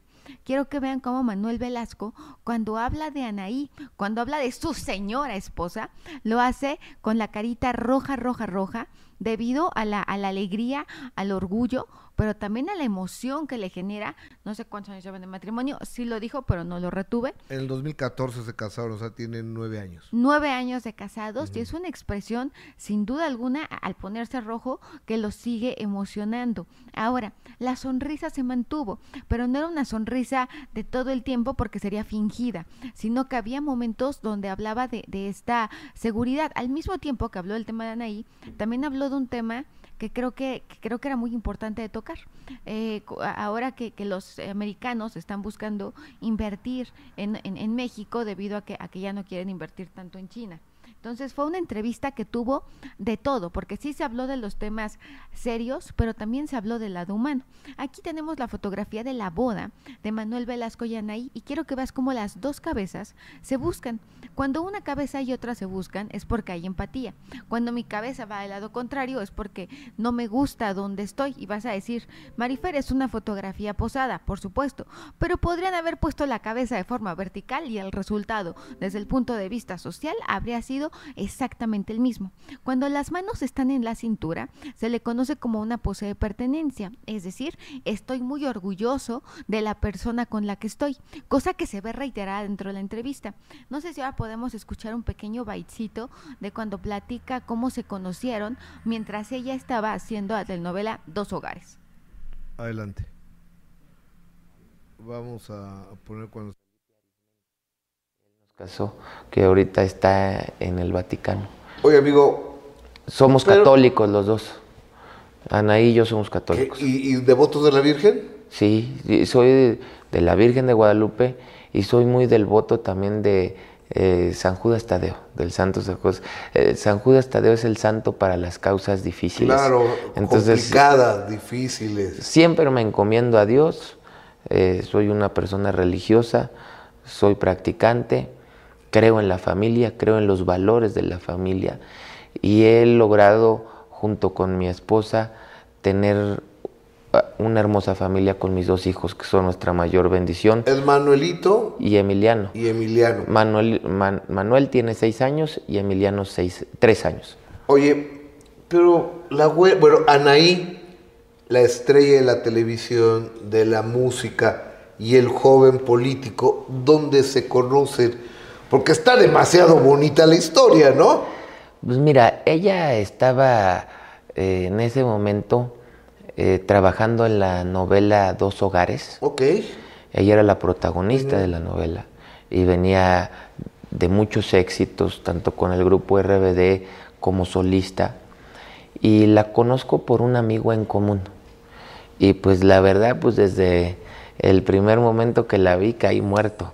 Quiero que vean cómo Manuel Velasco, cuando habla de Anaí, cuando habla de su señora esposa, lo hace con la carita roja, roja, roja, debido a la, a la alegría, al orgullo, pero también a la emoción que le genera. No sé cuántos años llevan de matrimonio, sí lo dijo, pero no lo retuve. En el 2014 se casaron, o sea, tienen nueve años. Nueve años de casados y es una expresión, sin duda alguna, al ponerse rojo, que lo sigue emocionando. Ahora, la sonrisa se mantuvo, pero no era una sonrisa de todo el tiempo porque sería fingida, sino que había momentos donde hablaba de, de esta seguridad. Al mismo tiempo que habló del tema de Anaí, también habló de un tema que creo que, que creo que era muy importante de tocar. Eh, ahora que, que los americanos están buscando invertir en, en- en México debido a que, a que ya no quieren invertir tanto en China. Entonces fue una entrevista que tuvo de todo, porque sí se habló de los temas serios, pero también se habló del lado humano. Aquí tenemos la fotografía de la boda de Manuel Velasco y Anaí, y quiero que veas cómo las dos cabezas se buscan. Cuando una cabeza y otra se buscan es porque hay empatía. Cuando mi cabeza va al lado contrario es porque no me gusta donde estoy. Y vas a decir, Marifer es una fotografía posada, por supuesto, pero podrían haber puesto la cabeza de forma vertical y el resultado, desde el punto de vista social, habría sido exactamente el mismo. Cuando las manos están en la cintura, se le conoce como una pose de pertenencia, es decir, estoy muy orgulloso de la persona con la que estoy, cosa que se ve reiterada dentro de la entrevista. No sé si ahora podemos escuchar un pequeño baitcito de cuando platica cómo se conocieron mientras ella estaba haciendo la telenovela Dos Hogares. Adelante. Vamos a poner cuando... casó, que ahorita está en el Vaticano. Oye, amigo, Somos Pero- católicos los dos. Anaí y yo somos ¿qué- católicos. ¿y, y devotos de la Virgen? Sí, soy de, de la Virgen de Guadalupe y soy muy del voto también de eh, San Judas Tadeo, del Santo San Judas. Eh, San Judas Tadeo es el santo para las causas difíciles. Claro, Entonces, complicadas, difíciles. siempre me encomiendo a Dios, eh, soy una persona religiosa, soy practicante, creo en la familia, creo en los valores de la familia y he logrado junto con mi esposa tener ah, una hermosa familia con mis dos hijos que son nuestra mayor bendición Es Manuelito y Emiliano. y Emiliano. Manuel, Man- Manuel tiene seis años y Emiliano seis, tres años. Oye, pero la bueno, Anaí, la estrella de la televisión, de la música y el joven político, ¿dónde se conocen? Porque está demasiado bonita la historia, ¿no? Pues mira, ella estaba eh, en ese momento eh, trabajando en la novela Dos Hogares. Ok. Ella era la protagonista de la novela y venía de muchos éxitos, tanto con el grupo RBD como solista. Y la conozco por un amigo en común. Y pues la verdad, pues desde el primer momento que la vi caí muerto.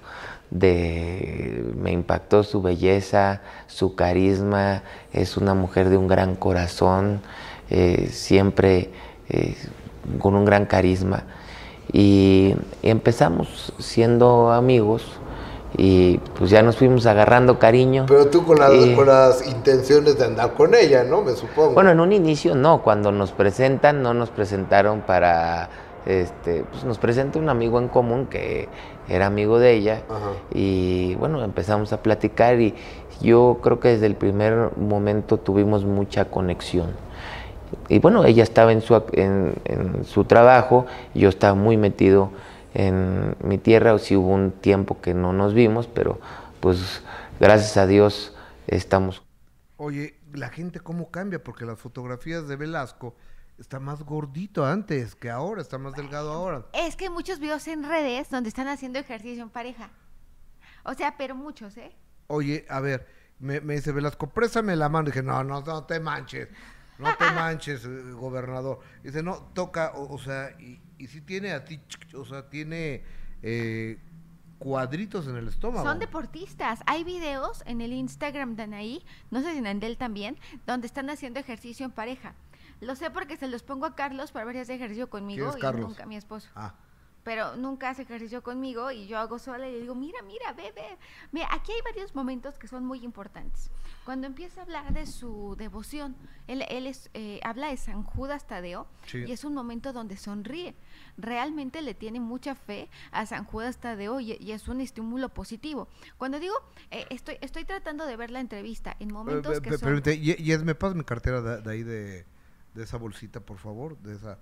De, me impactó su belleza, su carisma, es una mujer de un gran corazón, eh, siempre eh, con un gran carisma. Y, y empezamos siendo amigos y pues ya nos fuimos agarrando cariño. Pero tú con, las- Y- con las intenciones de andar con ella, ¿no? Me supongo. bueno, en un inicio no, cuando nos presentan, no nos presentaron para, este, pues nos presenta un amigo en común que era amigo de ella Ajá. y bueno, empezamos a platicar y yo creo que desde el primer momento tuvimos mucha conexión. Y bueno, ella estaba en su, en, en su trabajo, yo estaba muy metido en mi tierra, sí hubo un tiempo que no nos vimos, pero pues gracias a Dios estamos Oye, la gente cómo cambia, porque las fotografías de Velasco está más gordito antes que ahora, está más delgado ahora. Es que hay muchos videos en redes donde están haciendo ejercicio en pareja. O sea, pero muchos, ¿eh? Oye, a ver, me, me dice Velasco, préstame la mano. dije, no, no, no te manches. No te manches, eh, gobernador. Dice, no, toca, o, o sea, y, y si tiene a ti, o sea, tiene eh, cuadritos en el estómago. Son deportistas. Hay videos en el Instagram de Anaí, no sé si en Andel también, donde están haciendo ejercicio en pareja. Lo sé porque se los pongo a Carlos para ver si hace ejercicio conmigo es y Carlos? nunca mi esposo. Ah, Pero nunca hace ejercicio conmigo y yo hago sola y le digo, mira, mira, ve. Mira, aquí hay varios momentos que son muy importantes. Cuando empieza a hablar de su devoción, él, él es, eh, habla de San Judas Tadeo Sí. y es un momento donde sonríe. Realmente le tiene mucha fe a San Judas Tadeo y, y es un estímulo positivo. Cuando digo, eh, estoy, estoy tratando de ver la entrevista en momentos Eh, que son... permite, y, y es, me pasas mi cartera de, de ahí de, de esa bolsita, por favor, de esa,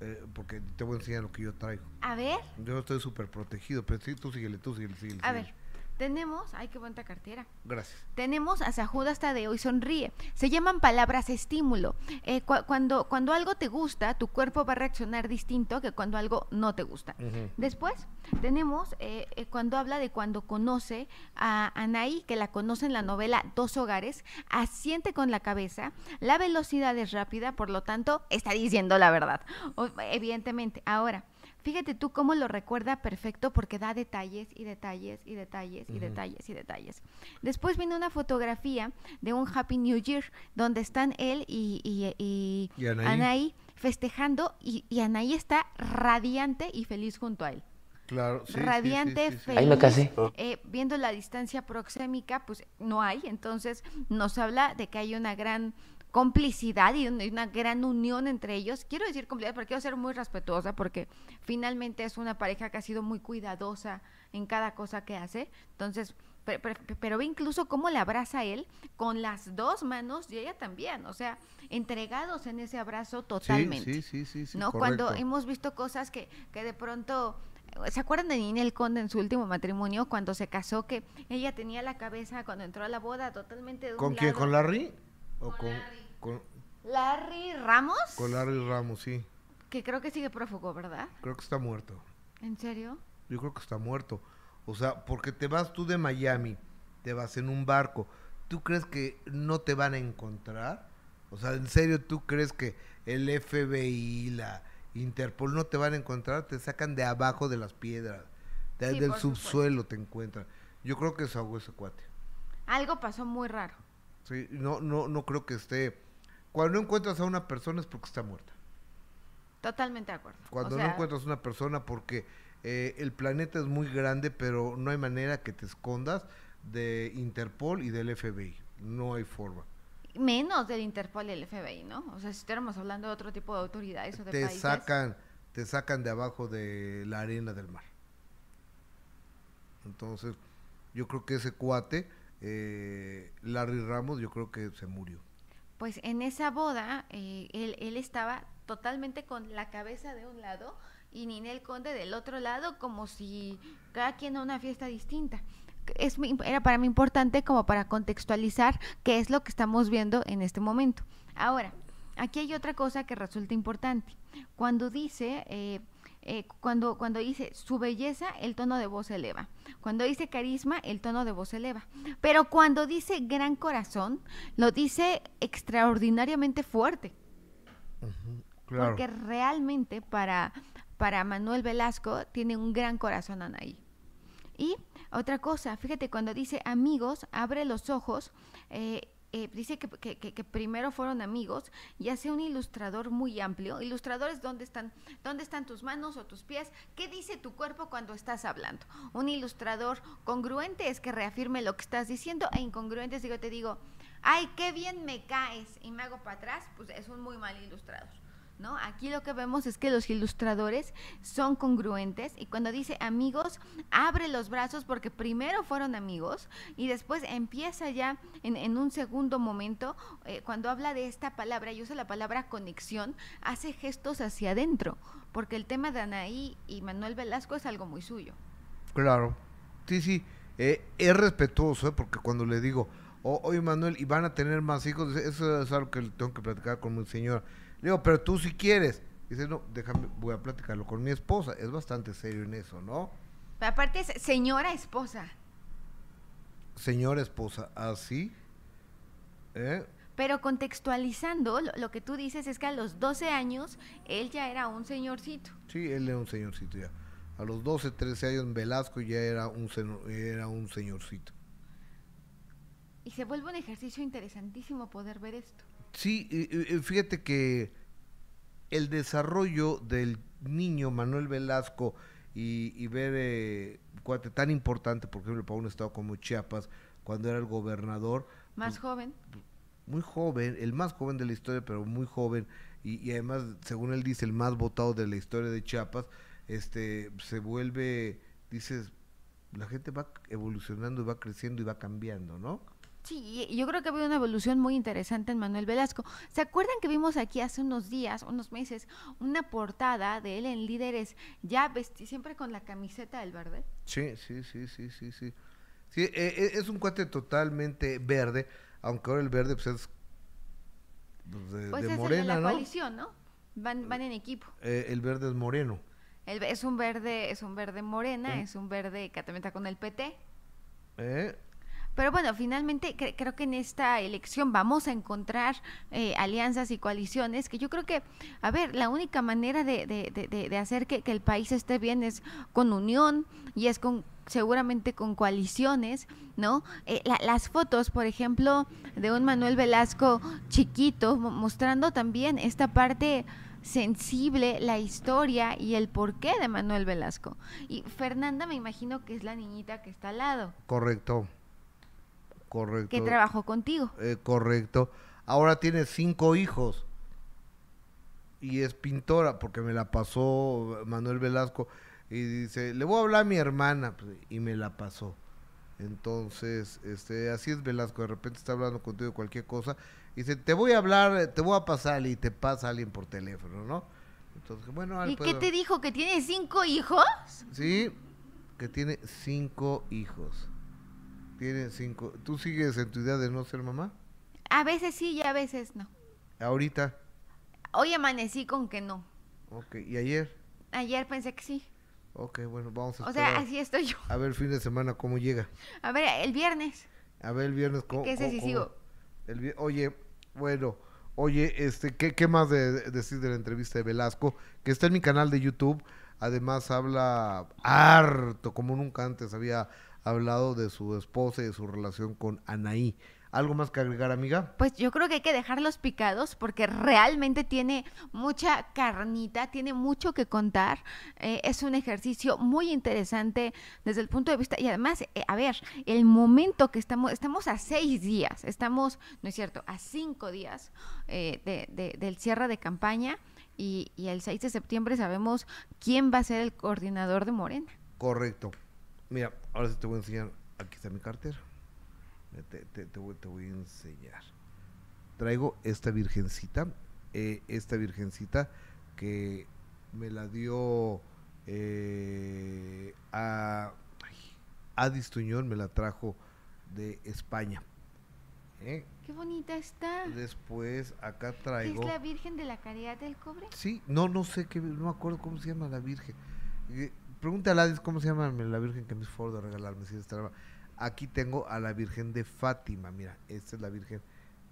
eh, porque te voy a enseñar lo que yo traigo. A ver, Yo estoy súper protegido, pero sí, tú síguele, tú síguele, síguele. a síguele. ver, tenemos... Ay, qué bonita cartera. Gracias. Tenemos a San Judas Tadeo y sonríe. Se llaman palabras estímulo. Eh, cua- cuando, cuando algo te gusta, tu cuerpo va a reaccionar distinto que cuando algo no te gusta. Después tenemos eh, eh, cuando habla de cuando conoce a Anaí, que la conoce en la novela Dos Hogares, asiente con la cabeza, la velocidad es rápida, por lo tanto, está diciendo la verdad, O- evidentemente. Ahora, fíjate tú cómo lo recuerda perfecto porque da detalles y detalles y detalles y detalles y detalles. Después viene una fotografía de un Happy New Year, donde están él y, y- y Y Anaí. Anaí festejando y, y Anaí está radiante y feliz junto a él. Claro, sí, sí, sí, radiante, sí, sí. feliz. Ahí me casé. eh, viendo la distancia proxémica, pues no hay. Entonces nos habla de que hay una gran complicidad y una, gran unión entre ellos. Quiero decir complicidad porque quiero ser muy respetuosa porque finalmente es una pareja que ha sido muy cuidadosa en cada cosa que hace. Entonces, pe- pe- pero ve incluso cómo le abraza a él con las dos manos y ella también. O sea, entregados en ese abrazo totalmente. Sí, sí, sí, ¿no? correcto. Cuando hemos visto cosas que, que de pronto... ¿Se acuerdan de Ninel Conde en su último matrimonio cuando se casó que ella tenía la cabeza cuando entró a la boda totalmente de un ¿Con quién? lado? ¿Con Larry? ¿O con, con, Larry Ramos, con Larry Ramos? Sí, que creo que sigue prófugo, ¿verdad? creo que está muerto. ¿En serio? Yo creo que está muerto. O sea, porque te vas tú de Miami, te vas en un barco. ¿Tú crees que no te van a encontrar? O sea, ¿en serio tú crees que el FBI, la Interpol no te van a encontrar? Te sacan de abajo de las piedras, de- Sí, del supuesto. subsuelo te encuentran. Yo creo que se ahogó ese cuate. Algo pasó muy raro. Sí, no, no, no creo que esté. Cuando no encuentras a una persona es porque está muerta. Totalmente de acuerdo. O Cuando no encuentras una persona porque eh, el planeta es muy grande, pero no hay manera que te escondas de Interpol y del FBI. No hay forma. Menos del Interpol y el FBI, ¿no? O sea, si estuviéramos hablando de otro tipo de autoridades o de Te países. sacan, te sacan de abajo de la arena del mar. Entonces, yo creo que ese cuate, eh, Larry Ramos, yo creo que se murió. Pues en esa boda, eh, él, estaba totalmente con la cabeza de un lado y Ninel Conde del otro lado, como si cada quien a una fiesta distinta. Es, era para mí importante como para contextualizar qué es lo que estamos viendo en este momento. Ahora, aquí hay otra cosa que resulta importante. Cuando dice, eh, eh, cuando, cuando dice su belleza, el tono de voz se eleva. Cuando dice carisma, el tono de voz se eleva. Pero cuando dice gran corazón, lo dice extraordinariamente fuerte. Claro. Porque realmente para, para Manuel Velasco tiene un gran corazón Anaí. Y otra cosa, fíjate, cuando dice amigos, abre los ojos, eh, eh, dice que, que- que- primero fueron amigos y hace un ilustrador muy amplio. Ilustradores, ¿dónde están, ¿dónde están tus manos o tus pies? ¿Qué dice tu cuerpo cuando estás hablando? Un ilustrador congruente es que reafirme lo que estás diciendo e incongruente es yo te digo, ay, qué bien me caes y me hago para atrás, pues es un muy mal ilustrador. ¿No? Aquí lo que vemos es que los ilustradores son congruentes y cuando dice amigos, abre los brazos porque primero fueron amigos y después empieza ya en, en un segundo momento, eh, cuando habla de esta palabra y usa la palabra conexión, hace gestos hacia adentro, porque el tema de Anaí y Manuel Velasco es algo muy suyo. Claro. Sí, sí. Eh, es respetuoso, ¿eh? porque cuando le digo, "O- oye Manuel, ¿y van a tener más hijos? Eso es algo que tengo que platicar con mi señora. Le digo, pero tú si quieres. Dice, no, déjame, voy a platicarlo con mi esposa. Es bastante serio en eso, ¿no? Pero aparte es señora esposa. Señora esposa, así. ¿Eh? Pero contextualizando, lo, lo que tú dices es que a los 12 años él ya era un señorcito. Sí, él era un señorcito ya. A los 12, 13 años Velasco ya era un, era un señorcito. Y se vuelve un ejercicio interesantísimo poder ver esto. Sí, fíjate que el desarrollo del niño Manuel Velasco y, y ver eh, cuate tan importante, por ejemplo, para un estado como Chiapas, cuando era el gobernador, Más joven. muy joven, el más joven de la historia, pero muy joven, y, y además, según él dice, el más votado de la historia de Chiapas, este, se vuelve, dices, la gente va evolucionando y va creciendo y va cambiando, ¿no? Sí, yo creo que ha habido una evolución muy interesante en Manuel Velasco. ¿Se acuerdan que vimos aquí hace unos días, unos meses, una portada de él en Líderes, ya vesti siempre con la camiseta del verde? Sí, sí, sí, sí, sí, sí. Sí, eh, eh, es un cuate totalmente verde, aunque ahora el verde pues es pues, de, Pues de es el de morena, la ¿no? coalición, ¿no? Van, van en equipo. Eh, el verde es moreno. El es un verde, es un verde morena, es un verde que también está con el PT. ¿eh? Pero bueno, finalmente cre- creo que en esta elección vamos a encontrar eh, alianzas y coaliciones que yo creo que, a ver, la única manera de, de- de- de- hacer que, el país esté bien es con unión y es con seguramente con coaliciones, ¿no? Eh, la- las fotos, por ejemplo, de un Manuel Velasco chiquito, mo- mostrando también esta parte sensible, la historia y el porqué de Manuel Velasco. Y Fernanda me imagino que es la niñita que está al lado, Correcto. Correcto. que trabajó contigo. Eh, correcto. Ahora tiene cinco hijos. Y es pintora, porque me la pasó Manuel Velasco. Y dice, le voy a hablar a mi hermana. pues, y me la pasó. Entonces, este, así es Velasco. De repente está hablando contigo de cualquier cosa. Y dice, te voy a hablar, te voy a pasar. Y te pasa alguien por teléfono, ¿no? Entonces, bueno, ¿Y qué te dijo? ¿Que tiene cinco hijos? Sí, que tiene cinco hijos. Tiene cinco. ¿Tú sigues en tu idea de no ser mamá? A veces sí y a veces no. Ahorita. Hoy amanecí con que no. Ok, ¿y ayer? Ayer pensé que sí. Ok, bueno, vamos a O esperar. sea, así estoy yo. A ver fin de semana cómo llega. A ver, el viernes. A ver el viernes cómo... Cómo- sí cómo- sigo. el Oye, bueno, oye, este, ¿qué, qué más de, de- decir de la entrevista de Velasco? Que está en mi canal de YouTube. Además habla harto, como nunca antes había hablado de su esposa y de su relación con Anaí. ¿Algo más que agregar, amiga? Pues yo creo que hay que dejarlos picados porque realmente tiene mucha carnita, tiene mucho que contar. Eh, es un ejercicio muy interesante desde el punto de vista. Y además, eh, a ver, el momento que estamos, estamos a seis días, estamos, no es cierto, a cinco días eh, de- de- del cierre de campaña. Y, y el 6 de septiembre sabemos quién va a ser el coordinador de Morena. Correcto. Mira, ahora sí te voy a enseñar. Aquí está mi cartera. Te, te- te voy, te voy a enseñar. Traigo esta virgencita. eh, esta virgencita que me la dio eh, a Adis Tuñón, me la trajo de España. ¿eh? Qué bonita está. Después acá ¿Es traigo. la Virgen de la Caridad del Cobre? Sí, no, no sé qué, no me acuerdo cómo se llama la Virgen. Pregúntale a Ladis cómo se llama la Virgen que me favor de regalarme. si está- Aquí tengo a la Virgen de Fátima, mira, esta es la Virgen,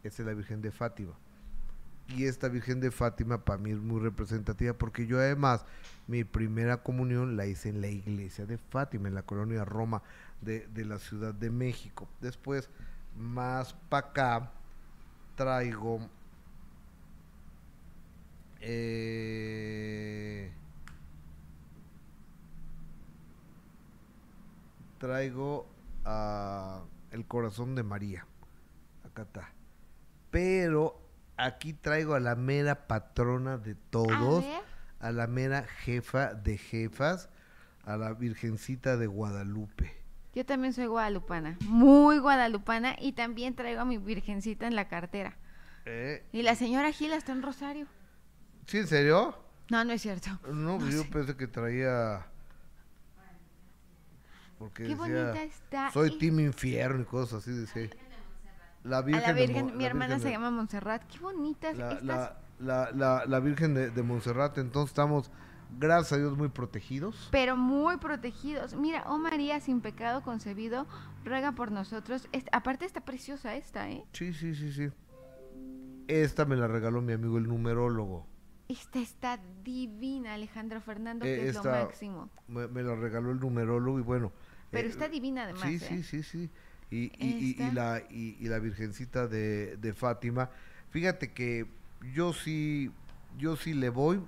esta es la Virgen de Fátima. Y esta Virgen de Fátima para mí es muy representativa porque yo además mi primera comunión la hice en la iglesia de Fátima, en la colonia Roma de, de la Ciudad de México. Después, más para acá, traigo eh, traigo a el corazón de María. Acá está. Pero aquí traigo a la mera patrona de todos, A la mera jefa de jefas, a la Virgencita de Guadalupe. Yo también soy guadalupana, muy guadalupana y también traigo a mi virgencita en la cartera. ¿Eh? Y la señora Gila está en Rosario. ¿Sí, en serio? No, no es cierto. No, pues yo pensé que traía... Porque Qué bonita está. soy y- Team Infierno y cosas así, decía. La a Virgen la de Virgen, Mo- mi la hermana Virgen se de- llama Montserrat. Qué bonitas la, estas. la, la, la, la Virgen de, de Montserrat. Entonces estamos, gracias a Dios, muy protegidos. pero muy protegidos. Mira, oh María, sin pecado concebido, ruega por nosotros. Aparte está preciosa esta, ¿eh? Sí, sí, sí, sí. Esta me la regaló mi amigo el numerólogo. Esta está divina, Alejandro Fernando, Eh, que es lo máximo. Me, me la regaló el numerólogo y bueno. Pero eh, está divina además, Sí, ¿eh? sí, sí, sí. Y, y, y- y Esta. la, y, la Virgencita de, de Fátima. Fíjate que yo sí, yo sí le voy,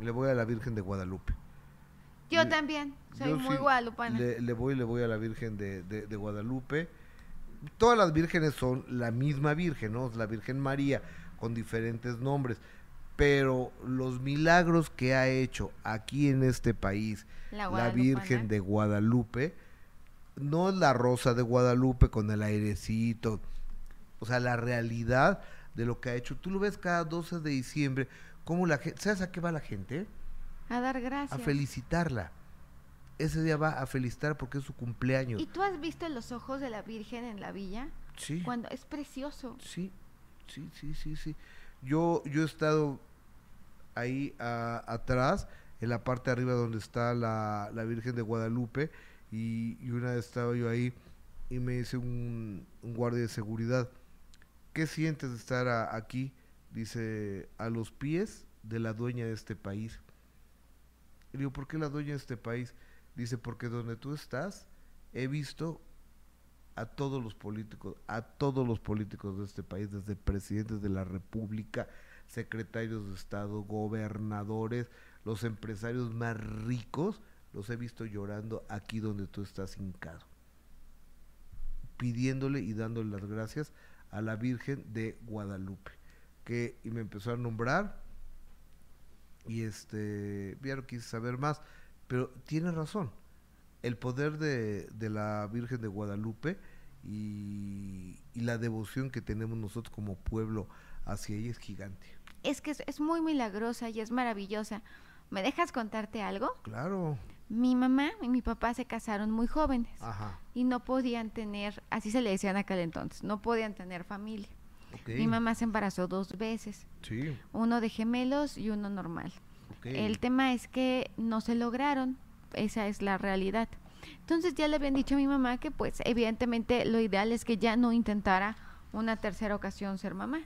le voy a la Virgen de Guadalupe. Yo Le- también, soy Yo muy sí guadalupana. Le, le voy, le voy a la Virgen de, de- de Guadalupe. Todas las vírgenes son la misma Virgen, ¿no? Es la Virgen María, con diferentes nombres. Pero los milagros que ha hecho aquí en este país La. Virgen de Guadalupe, no es la rosa de Guadalupe con el airecito. O sea, la realidad de lo que ha hecho. Tú lo ves cada 12 de diciembre, cómo la gente, ¿sabes a qué va la gente? A dar gracias. a felicitarla. Ese día va a felicitar porque es su cumpleaños. ¿Y tú has visto los ojos de la Virgen en la villa? Sí, Cuando es precioso. sí, sí, sí, sí, sí. Yo, yo he estado ahí a- atrás, en la parte de arriba donde está la, la Virgen de Guadalupe, y, una vez estaba yo ahí y me dice un, guardia de seguridad, ¿qué sientes de estar aquí? Dice, a los pies de la dueña de este país. Y digo, ¿por qué la dueña de este país? Dice, porque donde tú estás, he visto a todos los políticos, a todos los políticos de este país, desde presidentes de la República, secretarios de Estado, gobernadores, los empresarios más ricos, los he visto llorando aquí donde tú estás hincado, pidiéndole y dándole las gracias a la Virgen de Guadalupe, que y me empezó a nombrar y este, ya no quise saber más, pero tiene razón, el poder de, de la Virgen de Guadalupe y, y la devoción que tenemos nosotros como pueblo hacia ella es gigante. Es que es, es muy milagrosa y es maravillosa. ¿Me dejas contarte algo? Claro. Mi mamá y mi papá se casaron muy jóvenes Ajá. y no podían tener, así se le decían aquel entonces, no podían tener familia. Mi mamá se embarazó dos veces, Sí. uno de gemelos y uno normal. El tema es que no se lograron, esa es la realidad. Entonces ya le habían dicho a mi mamá que pues evidentemente lo ideal es que ya no intentara una tercera ocasión ser mamá.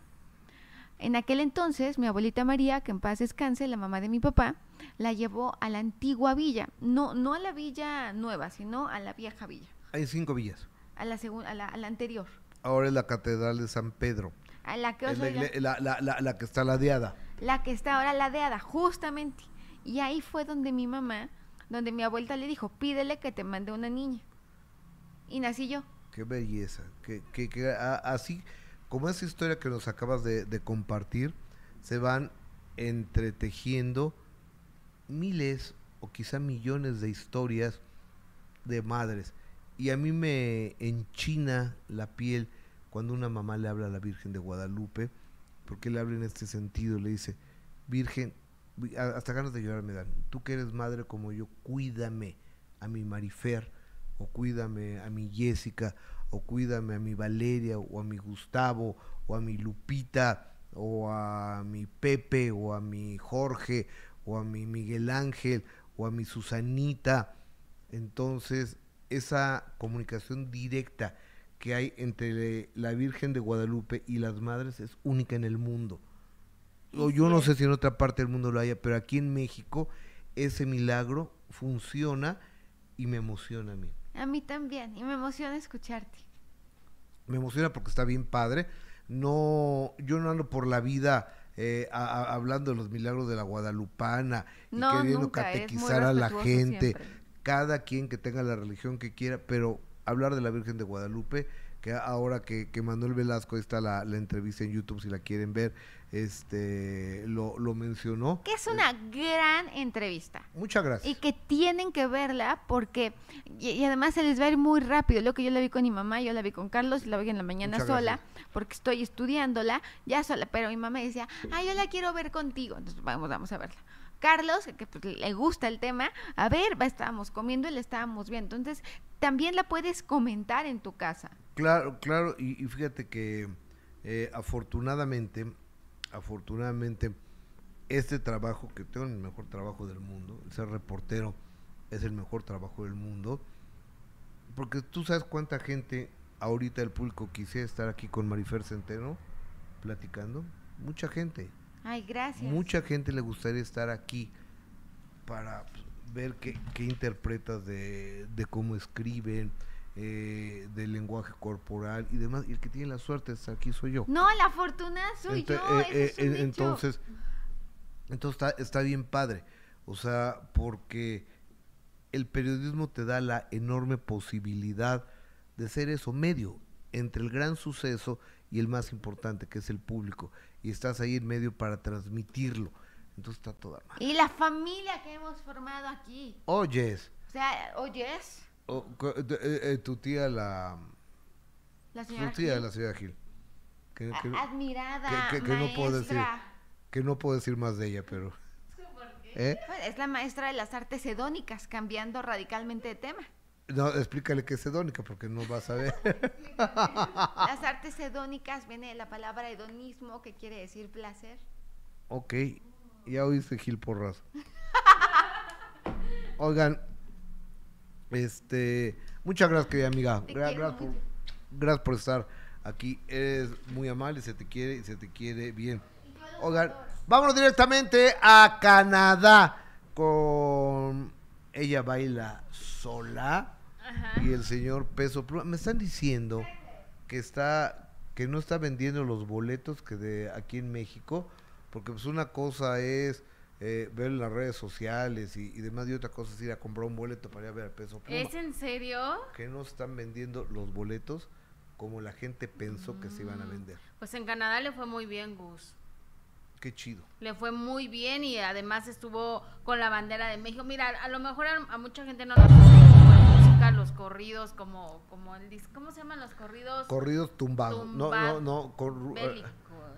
En aquel entonces mi abuelita María, que en paz descanse, la mamá de mi papá, la llevó a la antigua villa, no, no a la villa nueva, sino a la vieja villa, Hay cinco villas. a la, a la, a la anterior, Ahora es la Catedral de San Pedro. a la que Es os la, la- la- la- la que está ladeada. la que está ahora ladeada, justamente. Y ahí fue donde mi mamá, donde mi abuelita le dijo, pídele que te mande una niña. Y nací yo. Qué belleza. Que, que, que a- así como esa historia que nos acabas de, compartir, se van entretejiendo miles o quizá millones de historias de madres. Y a mí me enchina la piel cuando una mamá le habla a la Virgen de Guadalupe, porque le habla en este sentido, le dice, Virgen, hasta ganas de llorar me dan, tú que eres madre como yo, cuídame a mi Marifer, o cuídame a mi Jessica, o cuídame a mi Valeria, o a mi Gustavo, o a mi Lupita, o a mi Pepe, o a mi Jorge, o a mi Miguel Ángel, o a mi Susanita. Entonces, esa comunicación directa que hay entre la Virgen de Guadalupe y las madres es única en el mundo. Yo no sé si en otra parte del mundo lo haya, pero aquí en México ese milagro funciona y me emociona a mí. A mí también. Y me emociona escucharte. Me emociona porque está bien padre. No, yo no ando por la vida eh, a- a- hablando de los milagros de la Guadalupana y queriendo nunca, catequizar a la gente. siempre. Cada quien que tenga la religión que quiera, pero hablar de la Virgen de Guadalupe, que ahora que, que Manuel Velasco, ahí está la, la entrevista en YouTube si la quieren ver, este lo, lo mencionó. Que es una gran entrevista. Muchas Y gracias. que tienen que verla porque, y, y además se les va a ir muy rápido. Lo que yo la vi con mi mamá, yo la vi con Carlos y la vi en la mañana Muchas sola, gracias. porque estoy estudiándola, ya sola. Pero mi mamá decía, ah, yo la quiero ver contigo. Entonces vamos, vamos a verla. Carlos, que pues, le gusta el tema, a ver, estábamos comiendo y la estábamos viendo. Entonces, también la puedes comentar en tu casa. Claro, claro, y, y fíjate que eh, afortunadamente, afortunadamente, este trabajo, que tengo el mejor trabajo del mundo, ser reportero es el mejor trabajo del mundo, porque tú sabes cuánta gente ahorita el público quisiera estar aquí con Marifer Centeno platicando, mucha gente. Ay, gracias. Mucha gente le gustaría estar aquí para pues, ver qué, qué interpretas de, de cómo escriben, eh, del lenguaje corporal y demás. Y el que tiene la suerte estar aquí soy yo. No, la fortuna soy yo. eh, es eh, hecho. entonces, entonces está, está bien padre. O sea, porque el periodismo te da la enorme posibilidad de ser eso, medio, entre el gran suceso y el más importante, que es el público. Y estás ahí en medio para transmitirlo. Entonces está toda madre. Y la familia que hemos formado aquí. Oyes, O sea, oyes, cu- de- eh, eh, tu tía la... la Tu tía Gil, la señora Gil. Que, admirada, que- no puedo decir. que no puedo decir más de ella, pero... ¿Eh? Pues, Es la maestra de las artes hedónicas, cambiando radicalmente de tema. No, explícale qué es hedónica, porque no vas a ver. Las artes hedónicas viene de la palabra hedonismo, que quiere decir placer. ok, ya oíste Gil Porras. Oigan, este, muchas gracias, querida amiga. Te gracias, por, gracias por estar aquí. Eres muy amable, se te quiere y se te quiere bien. Oigan, vámonos directamente a Canadá con ella baila sola Ajá. y el señor Peso Pluma. Me están diciendo que está que no está vendiendo los boletos que de aquí en México, porque pues una cosa es eh, ver en las redes sociales y, y demás y otra cosa es ir a comprar un boleto para ir a ver a Peso Pluma. ¿Es en serio? Que no están vendiendo los boletos como la gente pensó que se iban a vender. Pues en Canadá le fue muy bien, Gus. Qué chido. Le fue muy bien y además estuvo con la bandera de México. Mira, a lo mejor a, a mucha gente no música, los corridos, como, como el ¿cómo se llaman los corridos? Corridos tumbados. No, no, no. cor-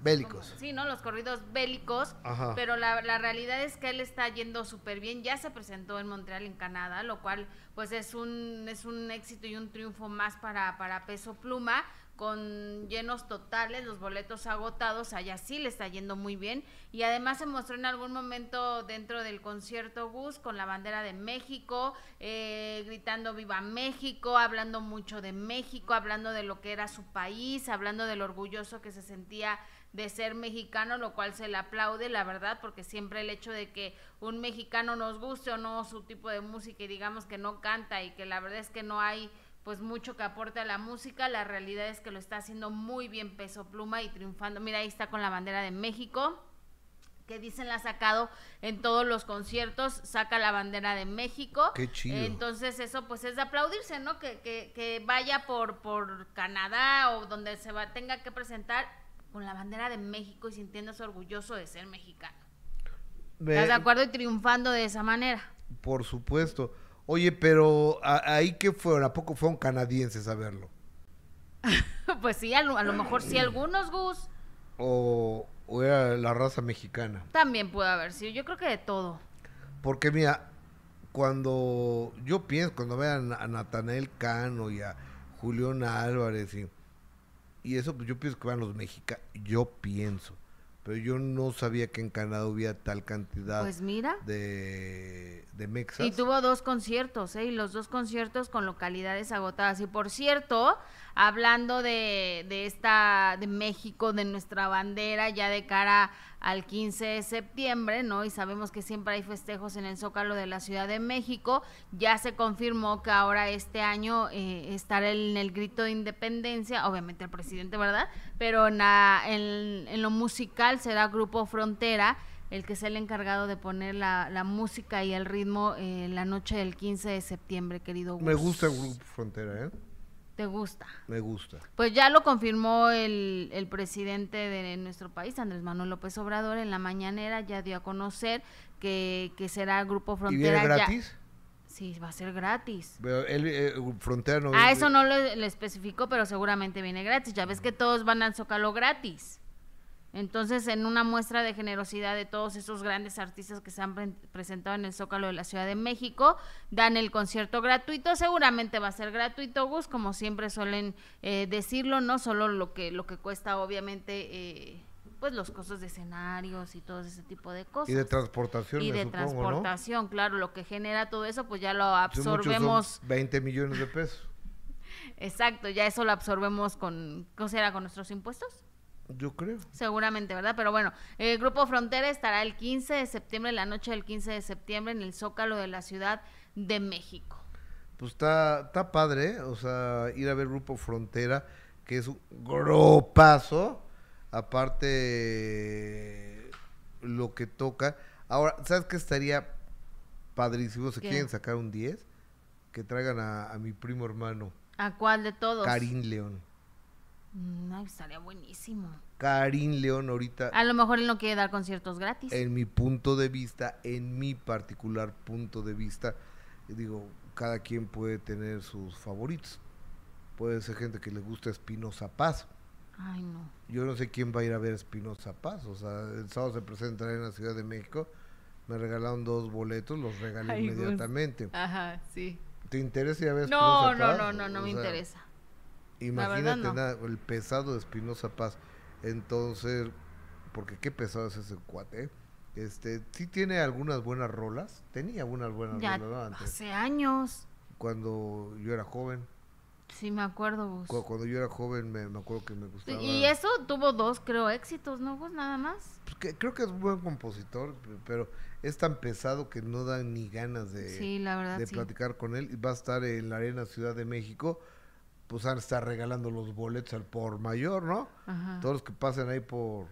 bélicos. Como- Sí, ¿no? Los corridos bélicos. Ajá. Pero la, la realidad es que él está yendo súper bien. Ya se presentó en Montreal, en Canadá, lo cual pues es un, es un éxito y un triunfo más para, para Peso Pluma con llenos totales, los boletos agotados, allá sí le está yendo muy bien y además se mostró en algún momento dentro del concierto Gus con la bandera de México, eh, gritando viva México, hablando mucho de México, hablando de lo que era su país, hablando del orgulloso que se sentía de ser mexicano, lo cual se le aplaude, la verdad, porque siempre el hecho de que un mexicano nos guste o no su tipo de música y digamos que no canta y que la verdad es que no hay pues mucho que aporte a la música, la realidad es que lo está haciendo muy bien Peso Pluma y triunfando. Mira, ahí está con la bandera de México que dicen la ha sacado en todos los conciertos, saca la bandera de México. Qué chido. Entonces eso pues es de aplaudirse, ¿no? Que, que, que vaya por, por Canadá o donde se va, tenga que presentar con la bandera de México y sintiéndose orgulloso de ser mexicano. ¿Estás de acuerdo? Y triunfando de esa manera. Por supuesto. Oye, pero ahí qué fueron, ¿a poco fueron canadienses a verlo? pues sí, a lo, a lo mejor sí algunos, Gus. O, o era la raza mexicana. También puede haber sido. Yo creo que de todo. Porque mira, cuando yo pienso, cuando vean a Natanael Cano y a Julián Álvarez y, y eso, pues yo pienso que van los mexicanos. Yo pienso. Pero yo no sabía que en Canadá hubiera tal cantidad Pues mira. de, de mexas. Y tuvo dos conciertos, ¿eh? Y los dos conciertos con localidades agotadas. Y por cierto, hablando de, de esta, de México, de nuestra bandera, ya de cara al 15 de septiembre, ¿no? Y sabemos que siempre hay festejos en el Zócalo de la Ciudad de México. Ya se confirmó que ahora este año eh, estará en el grito de independencia, obviamente el presidente, ¿verdad? Pero en, la- en- en lo musical será Grupo Frontera el que es el encargado de poner la, la música y el ritmo eh, la noche del 15 de septiembre, querido Me Gus. gusta el Grupo Frontera, ¿eh? ¿Te gusta? Me gusta. Pues ya lo confirmó el, el presidente de nuestro país, Andrés Manuel López Obrador, en la mañanera ya dio a conocer que, que será Grupo ¿Y viene Frontera. ya- gratis? Sí, va a ser gratis. Pero él, eh, Frontera no A Ah, eso no le especificó, pero seguramente viene gratis. Ya ves que todos van al Zócalo gratis. Entonces, en una muestra de generosidad de todos esos grandes artistas que se han pre- presentado en el Zócalo de la Ciudad de México, dan el concierto gratuito. Seguramente va a ser gratuito, Gus, como siempre suelen eh, decirlo, no solo lo que lo que cuesta, obviamente, eh, pues los costos de escenarios y todo ese tipo de cosas. Y de transportación, Y me de supongo, ¿no? transportación, claro, lo que genera todo eso, pues ya lo muchos son absorbemos. 20 millones de pesos. Exacto, ya eso lo absorbemos con, ¿cómo será? ¿Con nuestros impuestos? Yo creo. Seguramente, ¿verdad? Pero bueno, el Grupo Frontera estará el 15 de septiembre, la noche del 15 de septiembre, en el Zócalo de la Ciudad de México. Pues está, está padre, ¿eh? o sea, ir a ver Grupo Frontera, que es un gropazo. Aparte, lo que toca. Ahora, ¿sabes qué estaría padrísimo? ¿Se ¿Qué? quieren sacar un 10? Que traigan a, a mi primo hermano, ¿A cuál de todos? Karim León. Mm, ay, estaría buenísimo. Karim León ahorita, A lo mejor él no quiere dar conciertos gratis. en mi punto de vista, en mi particular punto de vista, digo, cada quien puede tener sus favoritos. Puede ser gente que le gusta Espinosa Paz. Ay, no. Yo no sé quién va a ir a ver Espinosa Paz. O sea, el sábado se presentará en la Ciudad de México. Me regalaron dos boletos, los regalé Ay, inmediatamente. Ajá, sí. ¿Te interesa ir a ver No, Espinosa no, Paz? no, no, no O me sea, interesa. Imagínate no. nada, el pesado de Espinosa Paz. Entonces, porque qué pesado es ese cuate. ¿eh? Este, sí tiene algunas buenas rolas. Tenía algunas buenas Ya rolas ¿no? antes. hace años. Cuando yo era joven. Sí, me acuerdo, Gus. Cu- Cuando yo era joven me, me acuerdo que me gustaba. Y eso tuvo dos, creo, éxitos, ¿no, Gus? Nada más. Pues que- creo que es un buen compositor, pe- pero es tan pesado que no dan ni ganas de, Sí, la verdad, de sí. platicar con él. Va a estar en la Arena Ciudad de México. Pues van a estar regalando los boletos al por mayor, ¿no? Ajá. Todos los que pasen ahí por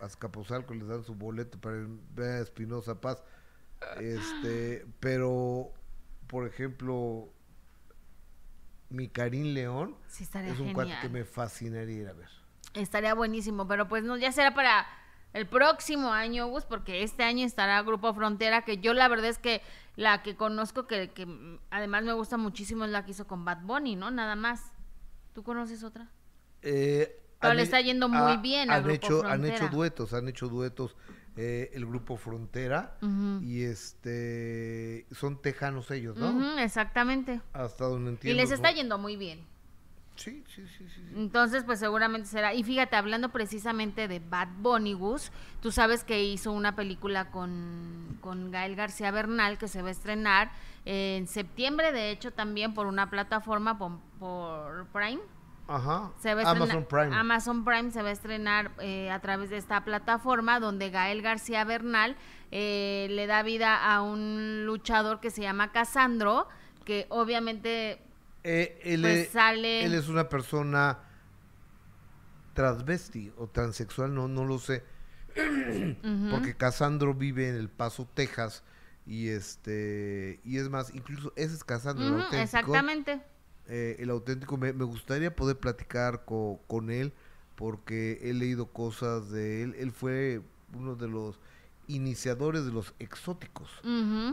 Azcapotzalco les dan su boleto para ver a Espinosa Paz. Este, pero, por ejemplo, mi Karim León Sí, es un cuate que me fascinaría ir a ver. Estaría buenísimo, pero pues no, ya será para el próximo año, Gus, porque este año estará Grupo Frontera, que yo la verdad es que la que conozco, que, que además me gusta muchísimo, es la que hizo con Bad Bunny, ¿no? Nada más. ¿Tú conoces otra? Eh, Pero han le está yendo muy bien al han Grupo hecho, han hecho duetos, han hecho duetos eh, el grupo Frontera y este son tejanos ellos, ¿no? Exactamente. Hasta donde Y entiendo. les está yendo muy bien. Sí, sí, sí, sí. Entonces, pues seguramente será. Y fíjate, hablando precisamente de Bad Bunny, Gus, tú sabes que hizo una película con, con Gael García Bernal que se va a estrenar en septiembre, de hecho, también por una plataforma por, por Prime. Ajá. Se va a estrenar- Amazon Prime. Amazon Prime se va a estrenar eh, a través de esta plataforma donde Gael García Bernal eh, le da vida a un luchador que se llama Casandro, que obviamente Eh, él, pues es, sale- él es una persona transvesti o transexual, no, no lo sé. Porque Casandro vive en El Paso, Texas. Y este y es más, incluso ese es Casandro, el auténtico. exactamente. eh, el auténtico, me, me gustaría poder platicar co- con él porque he leído cosas de él. Él fue uno de los iniciadores de los exóticos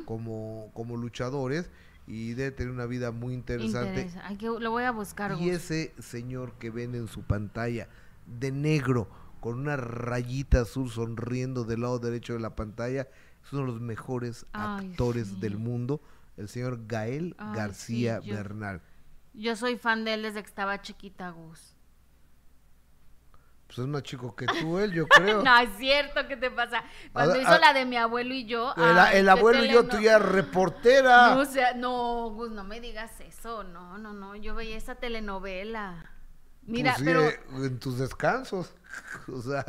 como, como luchadores y debe tener una vida muy interesante. Interesa- Ay, que lo voy a buscar. Y ese señor que ven en su pantalla de negro con una rayita azul sonriendo del lado derecho de la pantalla es uno de los mejores Ay, actores sí. del mundo, el señor Gael Ay, García sí, yo- Bernal. Yo soy fan de él desde que estaba chiquita, Gus. Pues es más chico que tú, él, yo creo. no, es cierto, ¿qué te pasa? Cuando A- hizo a- la de mi abuelo y yo. el, ay, el qué abuelo y yo, tú ya reportera. No, o sea, no, Gus, no me digas eso. No, no, no. Yo veía esa telenovela. Mira, Pues pero. eh, en tus descansos. o sea,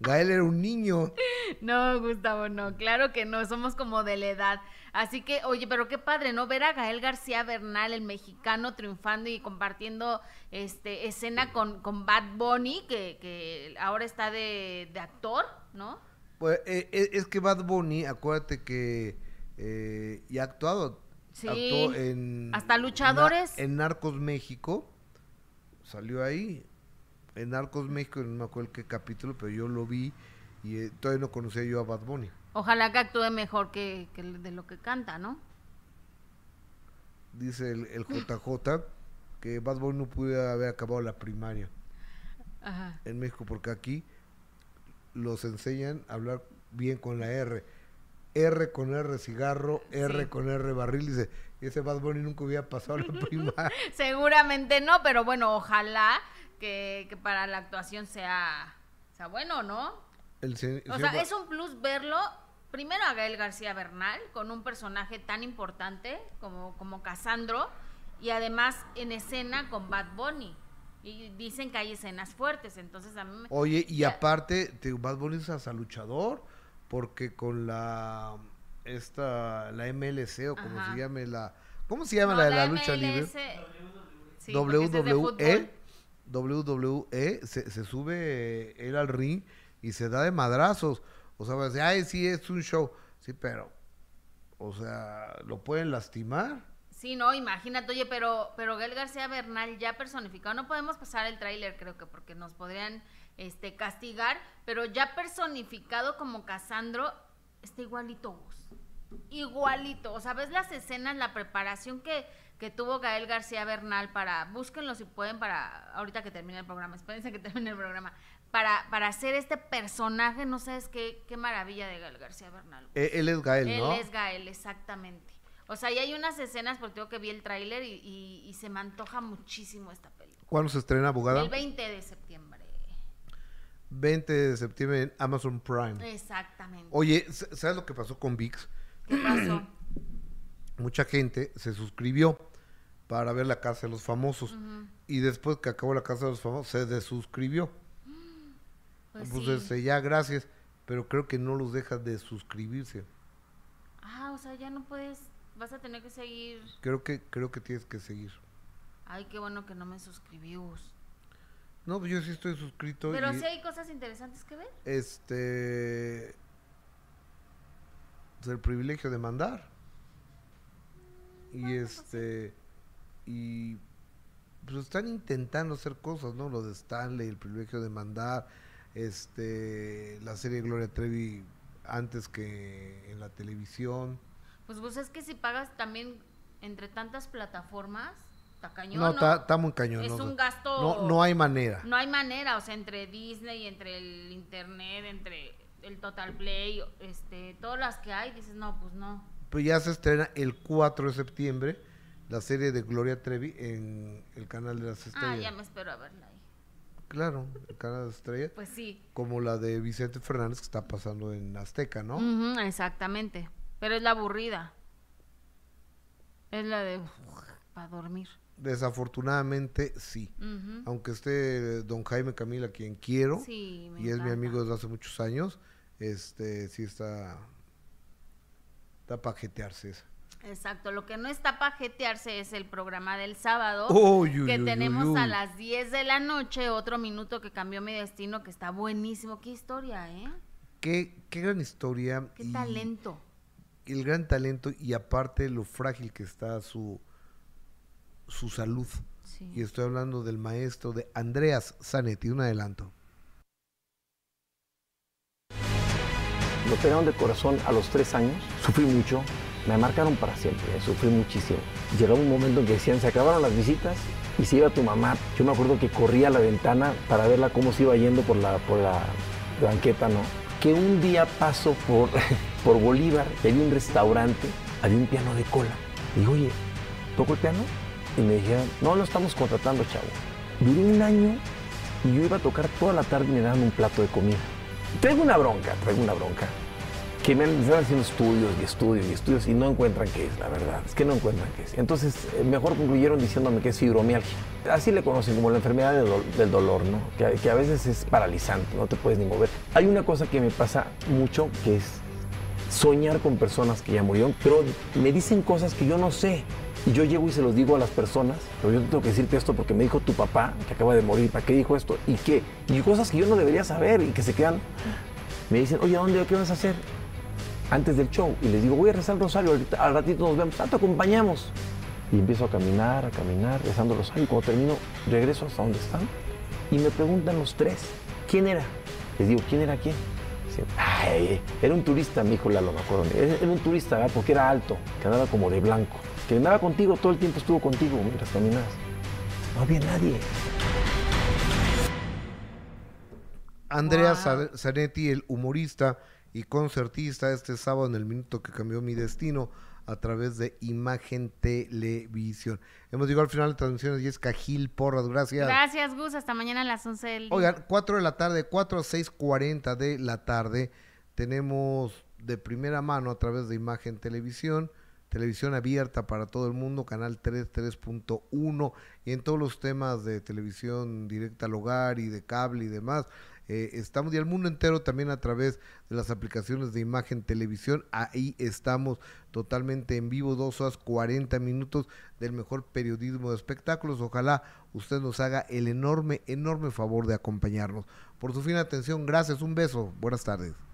Gael era un niño. No, Gustavo, no, claro que no, somos como de la edad. Así que, oye, pero qué padre, ¿no? Ver a Gael García Bernal, el mexicano, triunfando y compartiendo este escena con, con Bad Bunny, que, que ahora está de, de actor, ¿no? Pues, eh, eh, es que Bad Bunny, acuérdate que eh, y ha actuado. Sí, Actuó en. hasta luchadores. Na- en Narcos México. Salió ahí. En Narcos México, no me acuerdo qué capítulo, pero yo lo vi y eh, todavía no conocía yo a Bad Bunny. Ojalá que actúe mejor que, que de lo que canta, ¿no? Dice el, el JJ que Bad Bunny no pudo haber acabado la primaria Ajá. en México porque aquí los enseñan a hablar bien con la R. R con R cigarro, R Sí. con R barril. Dice, y ese Bad Bunny nunca hubiera pasado la primaria. Seguramente no, pero bueno, ojalá que, que para la actuación sea, sea bueno, ¿no? El O sea, es un plus verlo primero a Gael García Bernal con un personaje tan importante como, como Casandro y además en escena con Bad Bunny. Y dicen que hay escenas fuertes, entonces a mí me... Oye, y aparte, te, Bad Bunny es hasta luchador, porque con la esta la MLC o como Ajá. se llame la ¿Cómo se llama No, la de la, lucha libre? sí, WWE. WWE se, se sube él al ring y se da de madrazos. O sea, va a decir, ay, sí, es un show. Sí, pero, o sea, lo pueden lastimar. Sí, no, imagínate, oye, pero, pero Gael García Bernal ya personificado, no podemos pasar el tráiler, creo que porque nos podrían este, castigar, pero ya personificado como Casandro, está igualito, Gus. Igualito. O sea, ves las escenas, la preparación que, que tuvo Gael García Bernal para, búsquenlo si pueden, para, ahorita que termine el programa, espérense que termine el programa, para, para hacer este personaje, no sabes qué, qué maravilla de Gael García Bernal. Eh, él es Gael, Él ¿no? es Gael, exactamente. O sea, y hay unas escenas, porque tengo que vi el tráiler y, y- y se me antoja muchísimo esta película. ¿Cuándo se estrena, abogada? El 20 de septiembre. 20 de septiembre en Amazon Prime. Exactamente. Oye, ¿sabes lo que pasó con VIX? ¿Qué pasó? Mucha gente se suscribió para ver la Casa de los Famosos. Y después que acabó la Casa de los Famosos, se desuscribió. Pues Pues, sí. este, ya, gracias. Pero creo que no los deja de suscribirse. Ah, o sea, ya no puedes, vas a tener que seguir. Creo que, creo que tienes que seguir. Ay, qué bueno que no me suscribí. Gus. No, pues yo sí estoy suscrito. Pero y, sí hay cosas interesantes que ver. Este. pues, el privilegio de mandar. Y este. Y. Pues están intentando hacer cosas, ¿no? Lo de Stanley, el privilegio de mandar. Este. La serie Gloria Trevi antes que en la televisión. Pues vos es que si pagas también entre tantas plataformas, está cañón, No, ¿no? está está muy cañón. Es ¿no? un gasto- No, no hay manera. No hay manera, o sea, entre Disney, entre el internet, entre el Total Play, este, todas las que hay, dices, no, pues no. Pues ya se estrena el 4 de septiembre la serie de Gloria Trevi en el canal de las Ah, estrellas. ya me espero a verla. Claro, canal de las estrellas. Pues sí. Como la de Vicente Fernández que está pasando en Azteca, ¿no? Exactamente. Pero es la aburrida. Es la de para dormir. Desafortunadamente sí. Aunque esté don Jaime Camila, quien quiero, Sí, me y es mi amigo desde hace muchos años, este sí está. Está para jetearse esa. Exacto, lo que no está para jetearse es el programa del sábado, Uy, uy, que uy, tenemos uy, a las 10 de la noche, otro minuto que cambió mi destino, que está buenísimo. Qué historia, ¿eh? Qué, qué gran historia. Qué y talento. El gran talento y aparte lo frágil que está su, su salud. Sí. Y estoy hablando del maestro de Andreas Zanetti, un adelanto. Me operaron de corazón a los tres años, sufrí mucho, me marcaron para siempre, eh, sufrí muchísimo. Llegaba un momento en que decían, se acabaron las visitas y se iba tu mamá. Yo me acuerdo que corría a la ventana para verla cómo se iba yendo por la, por la banqueta, ¿no? Que un día paso por, por Bolívar, y había un restaurante, había un piano de cola. Y digo, oye, ¿toco el piano? Y me dijeron, no lo estamos contratando, chavo. Duré un año y yo iba a tocar toda la tarde y me daban un plato de comida. Traigo una bronca, traigo una bronca. Que me están haciendo estudios y estudios y estudios y no encuentran qué es, la verdad. Es que no encuentran qué es. Entonces, eh, mejor concluyeron diciéndome que es fibromialgia. Así le conocen como la enfermedad del dolor, ¿no? Que, que a veces es paralizante, no te puedes ni mover. Hay una cosa que me pasa mucho que es soñar con personas que ya murieron, pero me dicen cosas que yo no sé. Y yo llego y se los digo a las personas, pero yo tengo que decirte esto porque me dijo tu papá que acaba de morir, ¿para qué dijo esto? ¿Y qué? Y cosas que yo no debería saber y que se quedan. Me dicen, oye, ¿a dónde? ¿Qué vas a hacer? Antes del show. Y les digo, voy a rezar el rosario, ahorita- al ratito nos vemos, ah, te acompañamos. Y empiezo a caminar, a caminar, rezando el rosario. Y cuando termino, regreso hasta donde están. Y me preguntan los tres, ¿quién era? Les digo, ¿quién era quién? Dicen, Ay, era un turista, me dijo Lalo, me acuerdo. Era un turista, ¿verdad? Porque era alto, que andaba como de blanco. Que andaba contigo, todo el tiempo estuvo contigo mientras caminabas. No había nadie. Andrea Wow. Zanetti, el humorista y concertista, este sábado en el minuto que cambió mi destino a través de Imagen Televisión. Hemos llegado al final de transmisiones y es Cajil Porras, gracias. Gracias, Gus. Hasta mañana a las 11 del día. Oigan, 4 de la tarde, 4 a 6.40 de la tarde, tenemos de primera mano a través de Imagen Televisión, televisión abierta para todo el mundo, canal 3, 3.1 y en todos los temas de televisión directa al hogar y de cable y demás. Eh, estamos y el mundo entero también a través de las aplicaciones de imagen televisión. Ahí estamos totalmente en vivo, dos horas 40 minutos del mejor periodismo de espectáculos. Ojalá usted nos haga el enorme, enorme favor de acompañarnos. Por su fina atención, gracias, un beso, buenas tardes.